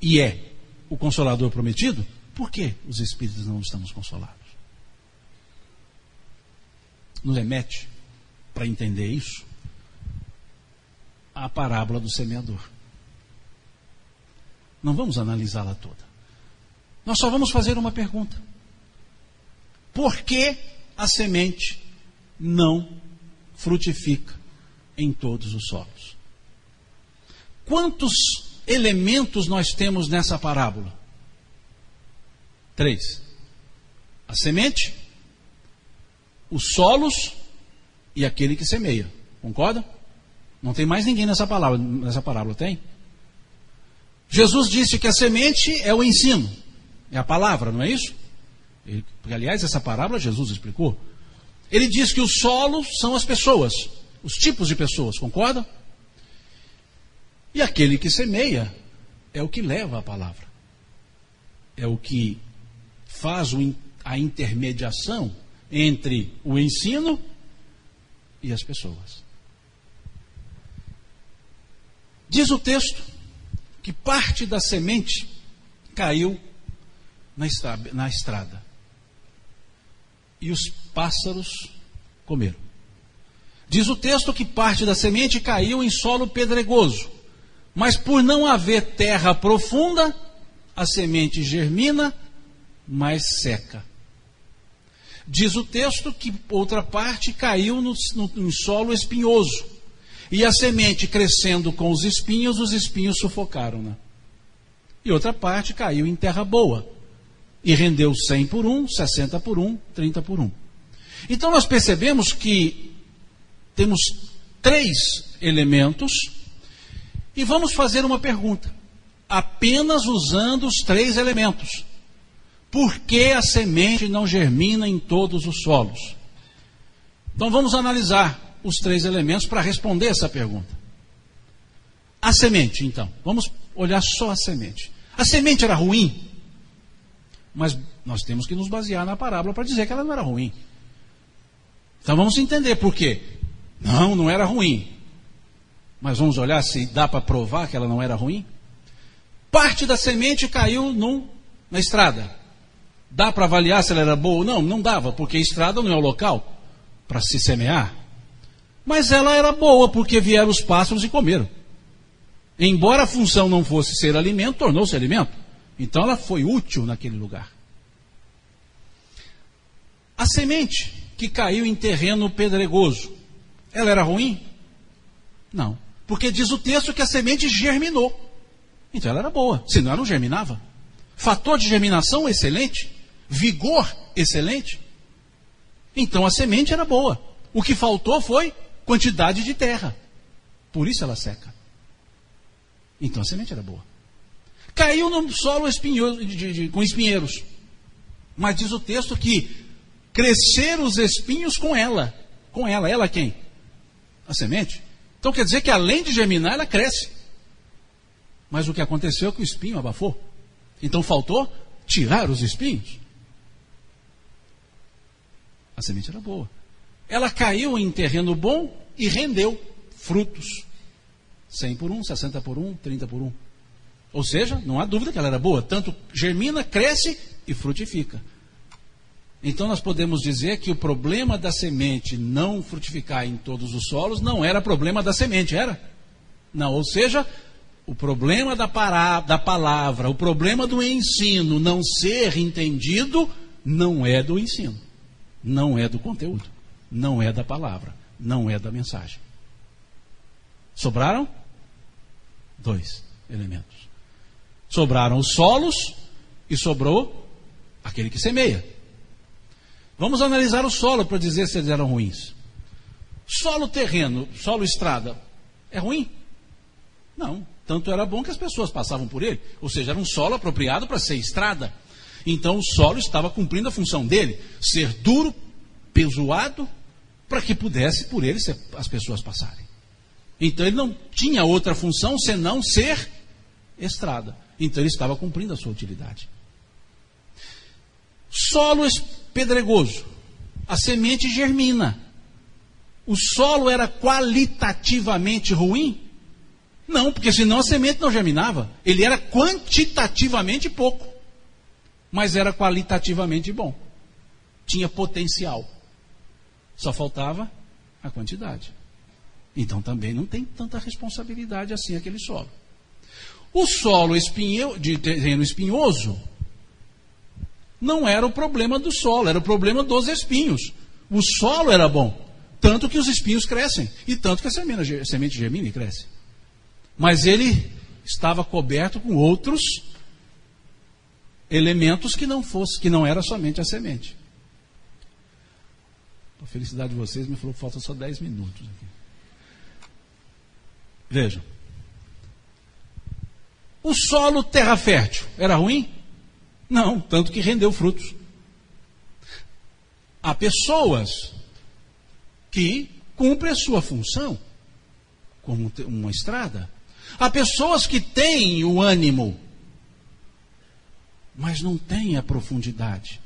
e é o consolador prometido, por que os espíritos não estamos consolados? Nos remete, para entender isso, a parábola do semeador. Não vamos analisá-la toda. Nós só vamos fazer uma pergunta: por que a semente não frutifica em todos os solos? Quantos elementos nós temos nessa parábola? Três: a semente, os solos e aquele que semeia. Concorda? Não tem mais ninguém nessa palavra, nessa parábola, tem? Jesus disse que a semente é o ensino, é a palavra, não é isso? Ele, aliás, essa parábola Jesus explicou. Ele diz que os solos são as pessoas, os tipos de pessoas, concorda? E aquele que semeia é o que leva a palavra. É o que faz a intermediação entre o ensino e as pessoas. Diz o texto que parte da semente caiu na estrada, na estrada e os pássaros comeram. Diz o texto que parte da semente caiu em solo pedregoso, mas por não haver terra profunda, a semente germina, mas seca. Diz o texto que outra parte caiu no, no, no solo espinhoso, e a semente crescendo com os espinhos, os espinhos sufocaram-na. E outra parte caiu em terra boa, e rendeu 100 por 1, 60 por 1, 30 por 1. Então nós percebemos que temos três elementos e vamos fazer uma pergunta, apenas usando os três elementos. Por que a semente não germina em todos os solos? Então vamos analisar os três elementos para responder essa pergunta. A semente, então, vamos olhar só a semente. A semente era ruim, mas nós temos que nos basear na parábola para dizer que ela não era ruim. Então vamos entender por quê. Não, não era ruim. Mas vamos olhar se dá para provar que ela não era ruim? Parte da semente caiu no, na estrada. Dá para avaliar se ela era boa ou não? Não dava, porque a estrada não é o local para se semear. Mas ela era boa, porque vieram os pássaros e comeram. Embora a função não fosse ser alimento, tornou-se alimento. Então ela foi útil naquele lugar. A semente que caiu em terreno pedregoso ela era ruim? Não. Porque diz o texto que a semente germinou. Então ela era boa. Senão ela não germinava. Fator de germinação excelente. Vigor excelente. Então a semente era boa. O que faltou foi quantidade de terra. Por isso ela seca. Então a semente era boa. Caiu no solo espinhoso, de, de, com espinheiros. Mas diz o texto que cresceram os espinhos com ela. Com ela. Ela quem? a semente. Então quer dizer que além de germinar, ela cresce. Mas o que aconteceu é que o espinho abafou. Então faltou tirar os espinhos. A semente era boa. Ela caiu em terreno bom e rendeu frutos. 100 por 1, 60 por 1, 30 por 1. Ou seja, não há dúvida que ela era boa. Tanto germina, cresce e frutifica. Então nós podemos dizer que o problema da semente não frutificar em todos os solos não era problema da semente, era? Não, ou seja, o problema da, pará, da palavra, o problema do ensino não ser entendido não é do ensino, não é do conteúdo, não é da palavra, não é da mensagem. Sobraram dois elementos. Sobraram os solos e sobrou aquele que semeia. Vamos analisar o solo para dizer se eles eram ruins. Solo terreno, solo estrada, é ruim? Não. Tanto era bom que as pessoas passavam por ele. Ou seja, era um solo apropriado para ser estrada. Então o solo estava cumprindo a função dele, ser duro, pesoado, para que pudesse por ele as pessoas passarem. Então ele não tinha outra função senão ser estrada. Então ele estava cumprindo a sua utilidade. Solo pedregoso. A semente germina. O solo era qualitativamente ruim? Não, porque senão a semente não germinava. Ele era quantitativamente pouco, mas era qualitativamente bom. Tinha potencial. Só faltava a quantidade. Então também não tem tanta responsabilidade assim aquele solo. O solo espinho, de terreno espinhoso não era o problema do solo, era o problema dos espinhos. O solo era bom, tanto que os espinhos crescem, e tanto que a semente, a germina e cresce. Mas ele estava coberto com outros elementos que não fosse, que não era somente a semente. A felicidade de vocês me falou que falta só 10 minutos aqui. Vejam. O solo terra fértil era ruim? Não, tanto que rendeu frutos. Há pessoas que cumprem a sua função, como uma estrada, Há pessoas que têm o ânimo, mas não têm a profundidade.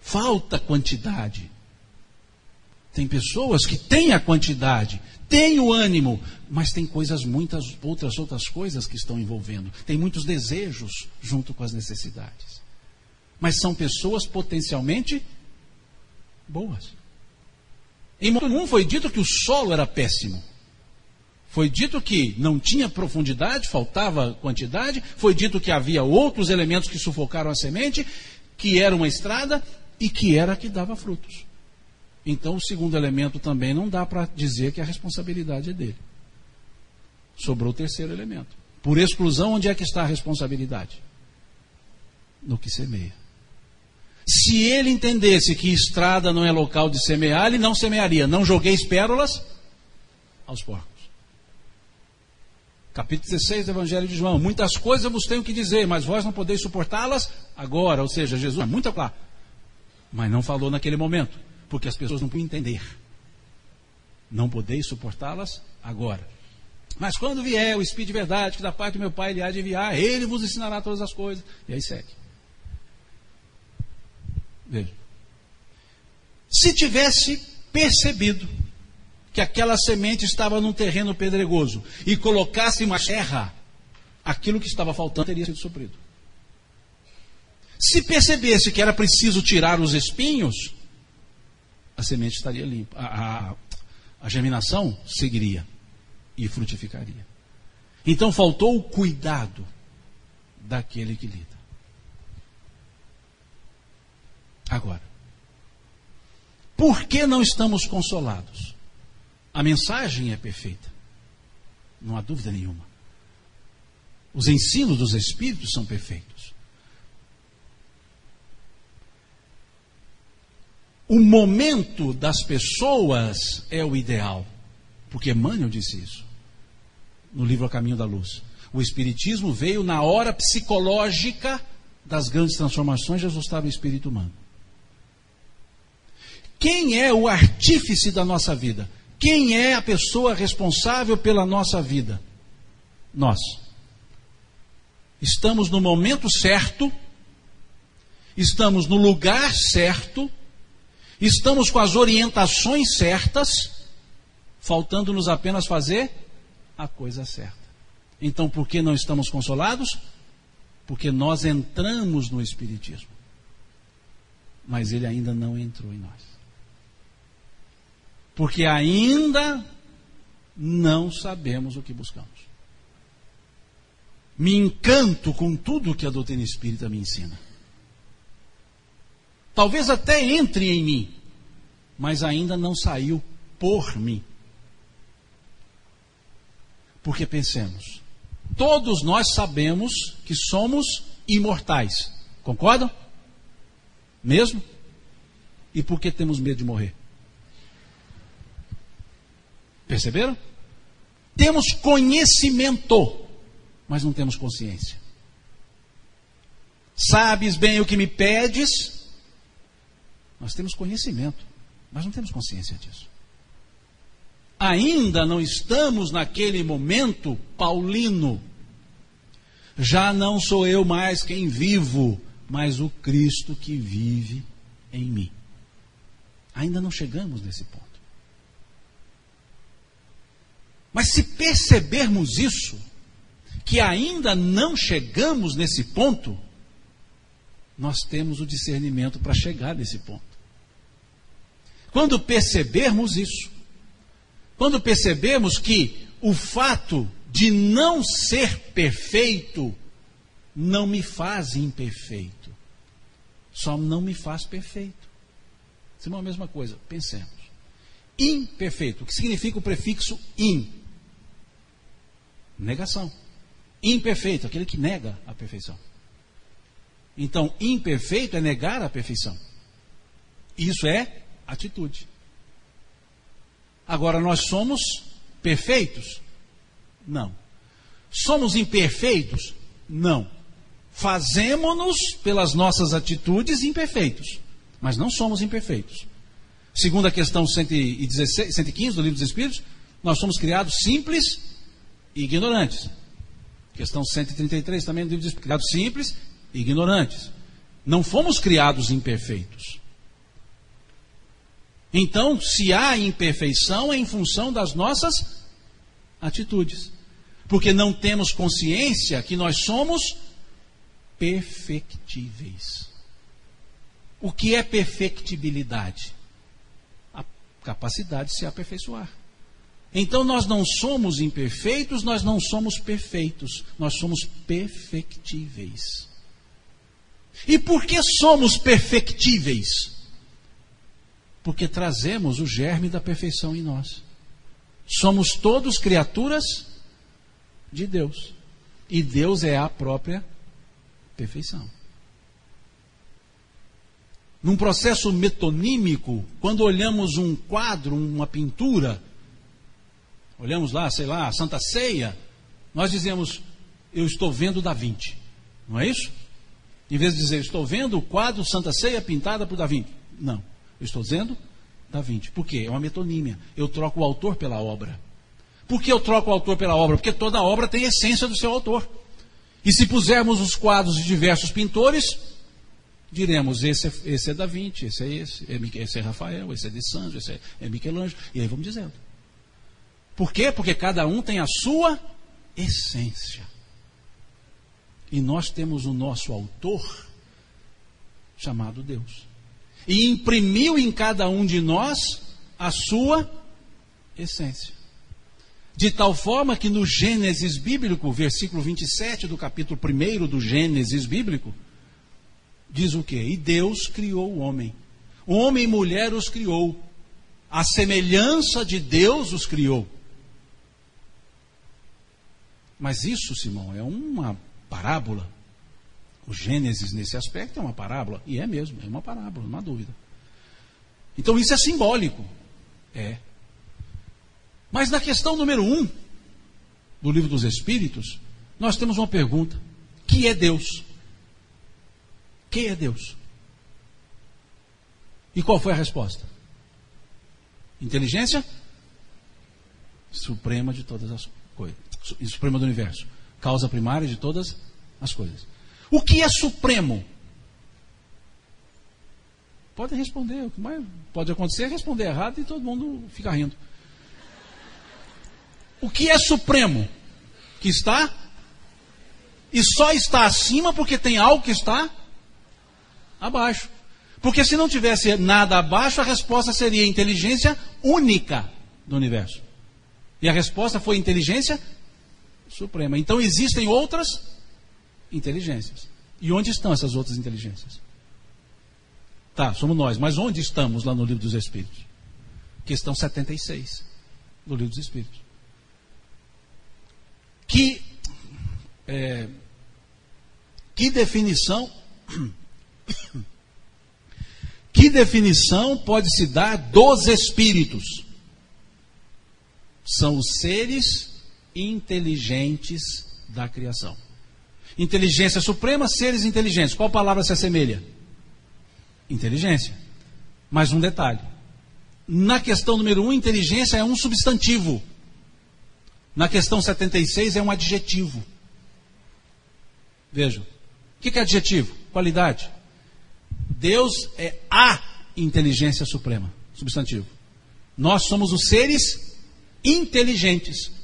Falta quantidade. Tem pessoas que têm a quantidade, têm o ânimo, mas tem coisas, muitas outras outras coisas que estão envolvendo. Tem muitos desejos junto com as necessidades. Mas são pessoas potencialmente boas. Em momento nenhum foi dito que o solo era péssimo. Foi dito que não tinha profundidade, faltava quantidade. Foi dito que havia outros elementos que sufocaram a semente, que era uma estrada e que era a que dava frutos. Então, o segundo elemento também não dá para dizer que a responsabilidade é dele. Sobrou o terceiro elemento. Por exclusão, onde é que está a responsabilidade? No que semeia. Se ele entendesse que estrada não é local de semear, ele não semearia. Não jogueis pérolas aos porcos. Capítulo 16 do Evangelho de João. Muitas coisas vos tenho que dizer, mas vós não podeis suportá-las agora. Ou seja, Jesus é muito claro. Mas não falou naquele momento, porque as pessoas não podiam entender. Não podeis suportá-las agora. Mas quando vier o Espírito de verdade, que da parte do meu Pai ele há de enviar, ele vos ensinará todas as coisas. E aí segue. Veja. Se tivesse percebido que aquela semente estava num terreno pedregoso e colocasse uma terra, aquilo que estava faltando teria sido suprido. Se percebesse que era preciso tirar os espinhos, a semente estaria limpa. A, a, a germinação seguiria e frutificaria. Então faltou o cuidado daquele que lida. Agora, por que não estamos consolados? A mensagem é perfeita, não há dúvida nenhuma. Os ensinos dos Espíritos são perfeitos. O momento das pessoas é o ideal, porque Emmanuel disse isso no livro A Caminho da Luz. O Espiritismo veio na hora psicológica das grandes transformações, Jesus estava em espírito humano. Quem é o artífice da nossa vida? Quem é a pessoa responsável pela nossa vida? Nós. Estamos no momento certo, estamos no lugar certo, estamos com as orientações certas, faltando-nos apenas fazer a coisa certa. Então, por que não estamos consolados? Porque nós entramos no Espiritismo, mas ele ainda não entrou em nós porque ainda não sabemos o que buscamos. Me encanto com tudo que a doutrina espírita me ensina. Talvez até entre em mim, mas ainda não saiu por mim. Porque pensemos, todos nós sabemos que somos imortais. Concordam? Mesmo? E por que temos medo de morrer? Perceberam? Temos conhecimento, mas não temos consciência. Sabes bem o que me pedes? Nós temos conhecimento, mas não temos consciência disso. Ainda não estamos naquele momento paulino. Já não sou eu mais quem vivo, mas o Cristo que vive em mim. Ainda não chegamos nesse ponto. Mas se percebermos isso, que ainda não chegamos nesse ponto, nós temos o discernimento para chegar nesse ponto. Quando percebermos isso, quando percebermos que o fato de não ser perfeito não me faz imperfeito, só não me faz perfeito. Isso é a mesma coisa, pensemos. Imperfeito, o que significa o prefixo in? Negação. Imperfeito, aquele que nega a perfeição. Então, imperfeito é negar a perfeição. Isso é atitude. Agora, nós somos perfeitos? Não. Somos imperfeitos? Não. Fazemos-nos pelas nossas atitudes imperfeitos, mas não somos imperfeitos. Segundo a questão 116, 115 do Livro dos Espíritos, nós somos criados simples ignorantes. Questão 133 também do livro diz, criados simples, ignorantes. Não fomos criados imperfeitos. Então, se há imperfeição, é em função das nossas atitudes. Porque não temos consciência que nós somos perfectíveis. O que é perfectibilidade? A capacidade de se aperfeiçoar. Então nós não somos imperfeitos, nós não somos perfeitos, nós somos perfectíveis. E por que somos perfectíveis? Porque trazemos o germe da perfeição em nós. Somos todos criaturas de Deus. E Deus é a própria perfeição. Num processo metonímico, quando olhamos um quadro, uma pintura, olhamos lá, sei lá, a Santa Ceia, nós dizemos, eu estou vendo Da Vinci. Não é isso? Em vez de dizer, estou vendo o quadro Santa Ceia pintada por Da Vinci. Não. Eu estou dizendo Da Vinci. Por quê? É uma metonímia. Eu troco o autor pela obra. Por que eu troco o autor pela obra? Porque toda obra tem essência do seu autor. E se pusermos os quadros de diversos pintores, diremos: esse é, esse é Da Vinci, esse é esse, é, esse é Rafael, esse é de Sancho, esse é, é Michelangelo. E aí vamos dizendo. Por quê? Porque cada um tem a sua essência. E nós temos o nosso autor, chamado Deus. E imprimiu em cada um de nós a sua essência. De tal forma que no Gênesis bíblico, versículo 27 do capítulo 1 do Gênesis bíblico, diz o quê? E Deus criou o homem. Homem e mulher os criou. A semelhança de Deus os criou. Mas isso, Simão, é uma parábola. O Gênesis, nesse aspecto, é uma parábola. E é mesmo, é uma parábola, não há dúvida. Então isso é simbólico. É. Mas na questão número um do livro dos Espíritos, nós temos uma pergunta: que é Deus? Quem é Deus? E qual foi a resposta? Inteligência suprema de todas as coisas, suprema do universo, causa primária de todas as coisas. O que é supremo? Pode responder, o que mais pode acontecer é responder errado e todo mundo fica rindo. O que é supremo? Que está e só está acima porque tem algo que está abaixo. Porque se não tivesse nada abaixo, a resposta seria inteligência única do universo. E a resposta foi inteligência suprema. Então existem outras inteligências. E onde estão essas outras inteligências? Tá, somos nós, mas onde estamos lá no livro dos Espíritos? Questão 76 do livro dos Espíritos que, é, que definição (coughs) que definição pode se dar dos espíritos? São os seres inteligentes da criação. Inteligência suprema, seres inteligentes. Qual palavra se assemelha? Inteligência. Mais um detalhe. Na questão número um, inteligência é um substantivo. Na questão 76 é um adjetivo. Vejam. O que é adjetivo? Qualidade. Deus é a inteligência suprema. Substantivo. Nós somos os seres inteligentes.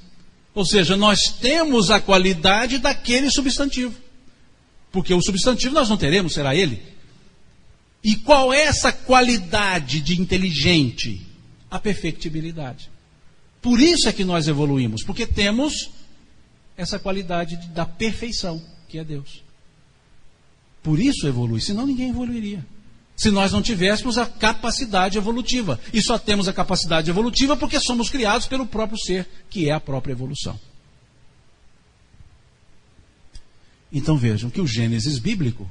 Ou seja, nós temos a qualidade daquele substantivo. Porque o substantivo nós não teremos, será ele. E qual é essa qualidade de inteligente? A perfectibilidade. Por isso é que nós evoluímos, porque temos essa qualidade da perfeição, que é Deus. Por isso evolui, senão ninguém evoluiria. Se nós não tivéssemos a capacidade evolutiva. E só temos a capacidade evolutiva porque somos criados pelo próprio ser, que é a própria evolução. Então vejam que o Gênesis bíblico,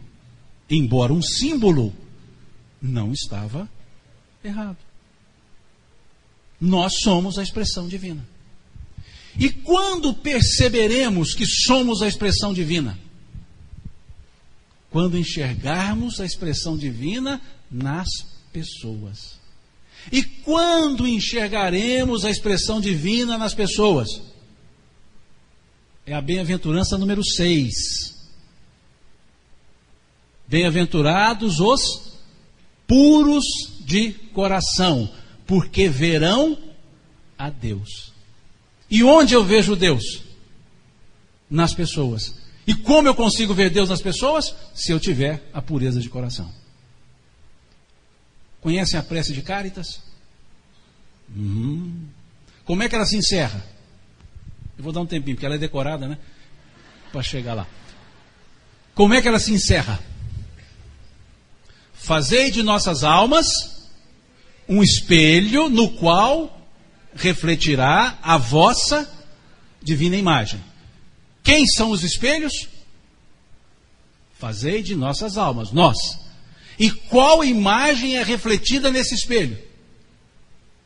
embora um símbolo, não estava errado. Nós somos a expressão divina. E quando perceberemos que somos a expressão divina? Quando enxergarmos a expressão divina nas pessoas. E quando enxergaremos a expressão divina nas pessoas? É a bem-aventurança número 6. Bem-aventurados os puros de coração, porque verão a Deus. E onde eu vejo Deus? Nas pessoas. E como eu consigo ver Deus nas pessoas? Se eu tiver a pureza de coração. Conhecem a prece de Cáritas? Hum. Como é que ela se encerra? Eu vou dar um tempinho, porque ela é decorada, né? Para chegar lá. Como é que ela se encerra? Fazei de nossas almas um espelho no qual refletirá a vossa divina imagem. Quem são os espelhos? Fazei de nossas almas, nós. E qual imagem é refletida nesse espelho?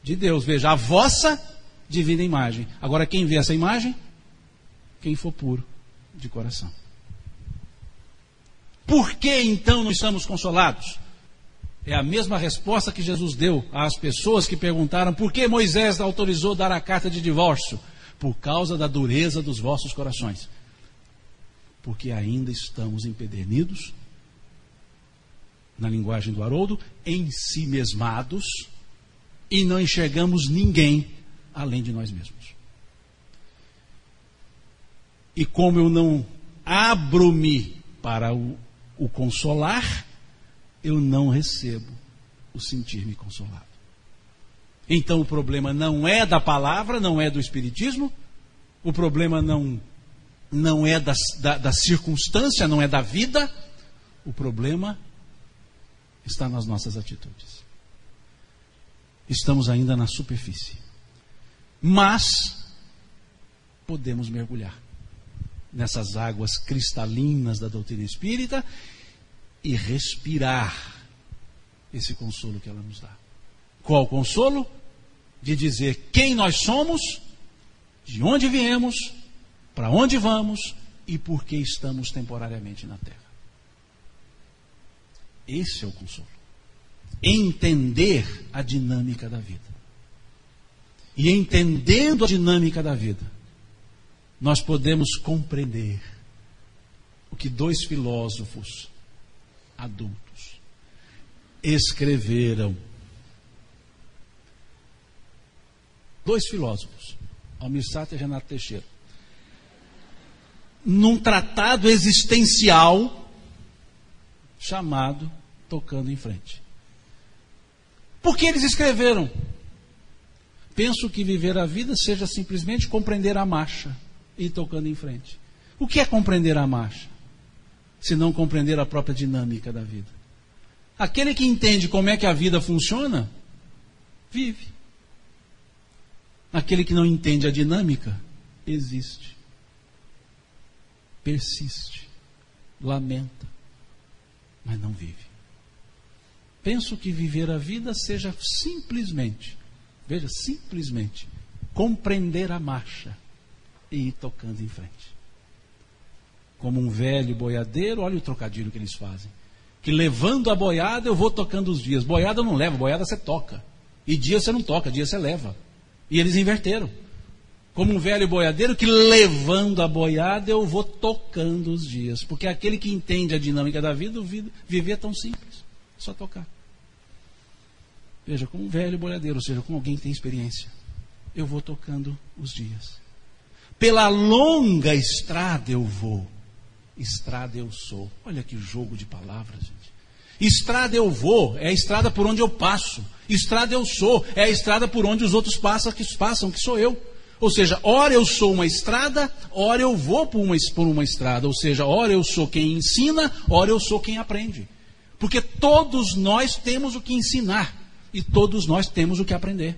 De Deus. Veja, a vossa divina imagem. Agora, quem vê essa imagem? Quem for puro de coração. Por que então não estamos consolados? É a mesma resposta que Jesus deu às pessoas que perguntaram por que Moisés autorizou dar a carta de divórcio. Por causa da dureza dos vossos corações. Porque ainda estamos empedernidos, na linguagem do Haroldo, em si mesmados, e não enxergamos ninguém além de nós mesmos. E como eu não abro-me para o, o consolar, eu não recebo o sentir-me consolado. Então o problema não é da palavra, não é do Espiritismo, o problema não, não é da, da, da circunstância, não é da vida, o problema está nas nossas atitudes. Estamos ainda na superfície. Mas podemos mergulhar nessas águas cristalinas da doutrina espírita e respirar esse consolo que ela nos dá. Qual o consolo? De dizer quem nós somos, de onde viemos, para onde vamos e por que estamos temporariamente na Terra. Esse é o consolo. Entender a dinâmica da vida. E entendendo a dinâmica da vida, nós podemos compreender o que dois filósofos adultos escreveram. Dois filósofos, Almir Sater e Renato Teixeira, num tratado existencial chamado Tocando em Frente. Por que eles escreveram? Penso que viver a vida seja simplesmente compreender a marcha e tocando em frente. O que é compreender a marcha? se não compreender a própria dinâmica da vida. Aquele que entende como é que a vida funciona, vive. Aquele que não entende a dinâmica, existe. Persiste. Lamenta. Mas não vive. Penso que viver a vida seja simplesmente, veja, simplesmente, compreender a marcha e ir tocando em frente como um velho boiadeiro, olha o trocadilho que eles fazem. Que levando a boiada eu vou tocando os dias. Boiada não leva, boiada você toca. E dia você não toca, dia você leva. E eles inverteram. Como um velho boiadeiro que levando a boiada eu vou tocando os dias. Porque aquele que entende a dinâmica da vida, viver é tão simples. Só tocar. Veja, como um velho boiadeiro, ou seja, como alguém que tem experiência. Eu vou tocando os dias. Pela longa estrada eu vou Estrada eu sou. Olha que jogo de palavras. Estrada eu vou, é a estrada por onde eu passo. Estrada eu sou, é a estrada por onde os outros passam, que passam, que sou eu. Ou seja, ora eu sou uma estrada, ora eu vou por uma, por uma estrada. Ou seja, ora eu sou quem ensina, ora eu sou quem aprende. Porque todos nós temos o que ensinar e todos nós temos o que aprender.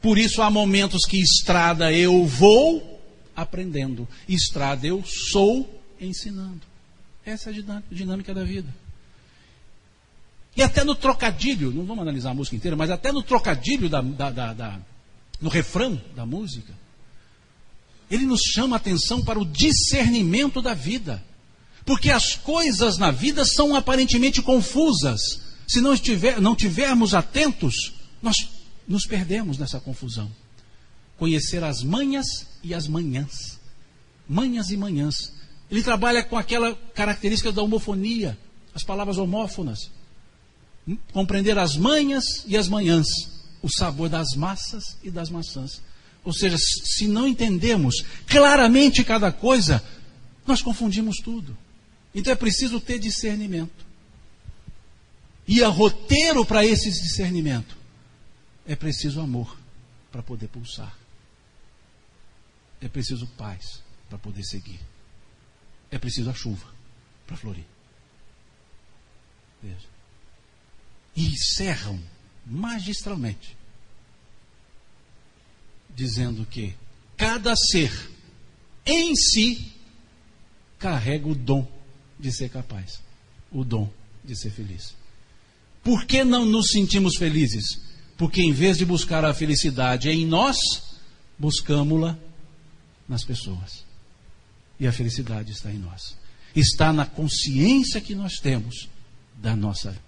Por isso há momentos que estrada eu vou aprendendo, estrada eu sou ensinando. Essa é a dinâmica da vida. E até no trocadilho, não vamos analisar a música inteira, mas até no trocadilho, da, da, da, da no refrão da música, ele nos chama a atenção para o discernimento da vida. Porque as coisas na vida são aparentemente confusas. Se não, estiver, não tivermos atentos, nós nos perdemos nessa confusão. Conhecer as manhas e as manhãs manhas e manhãs. Ele trabalha com aquela característica da homofonia, as palavras homófonas. Compreender as manhas e as manhãs, o sabor das massas e das maçãs. Ou seja, se não entendemos claramente cada coisa, nós confundimos tudo. Então é preciso ter discernimento. E a roteiro para esse discernimento é preciso amor para poder pulsar. É preciso paz para poder seguir. É preciso a chuva para florir. Veja. E encerram magistralmente, dizendo que cada ser em si carrega o dom de ser capaz, o dom de ser feliz. Por que não nos sentimos felizes? Porque em vez de buscar a felicidade em nós, buscamos-la nas pessoas. E a felicidade está em nós. Está na consciência que nós temos da nossa vida.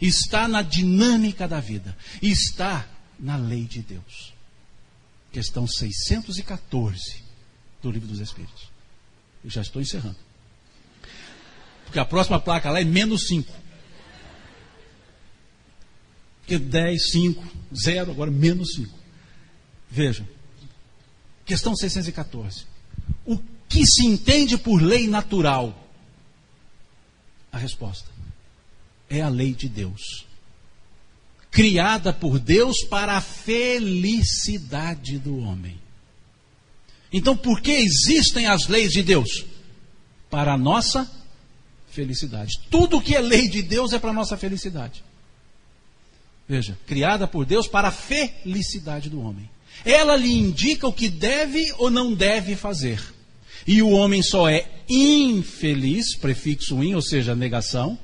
Está na dinâmica da vida. Está na lei de Deus. Questão 614 do Livro dos Espíritos. Eu já estou encerrando. Porque a próxima placa lá é menos 5. Porque 10, 5, 0, agora menos 5. Vejam. Questão 614. O que se entende por lei natural? A resposta é a lei de Deus. Criada por Deus para a felicidade do homem. Então, por que existem as leis de Deus? Para a nossa felicidade. Tudo que é lei de Deus é para a nossa felicidade. Veja, criada por Deus para a felicidade do homem. Ela lhe indica o que deve ou não deve fazer. E o homem só é infeliz, prefixo in, ou seja, negação.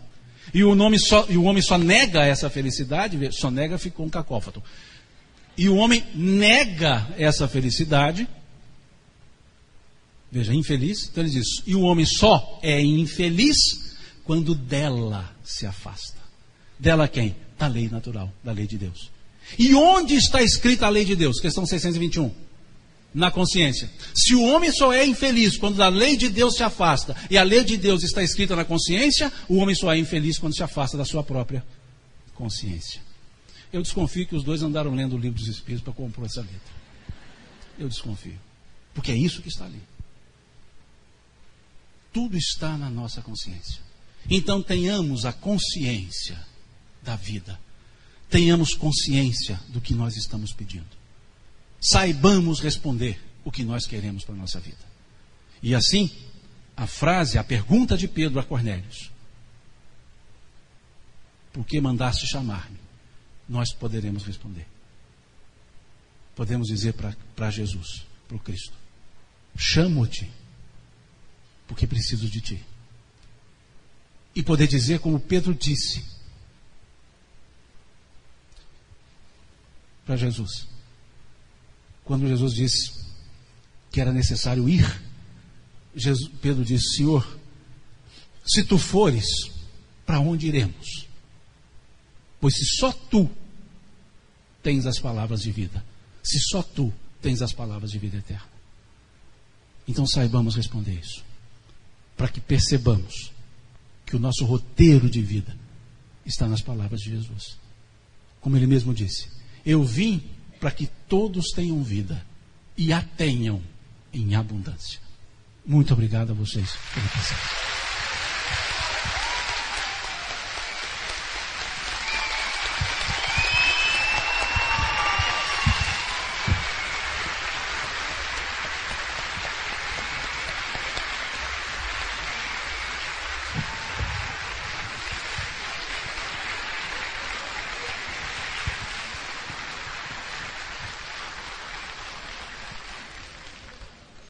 E o, nome só, e o homem só nega essa felicidade, só nega ficou um cacófato. E o homem nega essa felicidade. Veja, infeliz. Então ele diz: e o homem só é infeliz quando dela se afasta. Dela quem? Da lei natural, da lei de Deus. E onde está escrita a lei de Deus? Questão 621. Na consciência. Se o homem só é infeliz quando a lei de Deus se afasta, e a lei de Deus está escrita na consciência, o homem só é infeliz quando se afasta da sua própria consciência. Eu desconfio que os dois andaram lendo o livro dos Espíritos para compor essa letra. Eu desconfio. Porque é isso que está ali. Tudo está na nossa consciência. Então tenhamos a consciência da vida tenhamos consciência do que nós estamos pedindo. Saibamos responder o que nós queremos para a nossa vida. E assim, a frase, a pergunta de Pedro a Cornélios: Por que mandaste chamar-me? Nós poderemos responder. Podemos dizer para Jesus, para o Cristo: Chamo-te, porque preciso de ti. E poder dizer, como Pedro disse, para Jesus. Quando Jesus disse que era necessário ir, Jesus, Pedro disse: Senhor, se tu fores, para onde iremos? Pois se só tu tens as palavras de vida, se só tu tens as palavras de vida eterna. Então saibamos responder isso, para que percebamos que o nosso roteiro de vida está nas palavras de Jesus. Como ele mesmo disse, eu vim para que todos tenham vida e a tenham em abundância. Muito obrigado a vocês pela presença.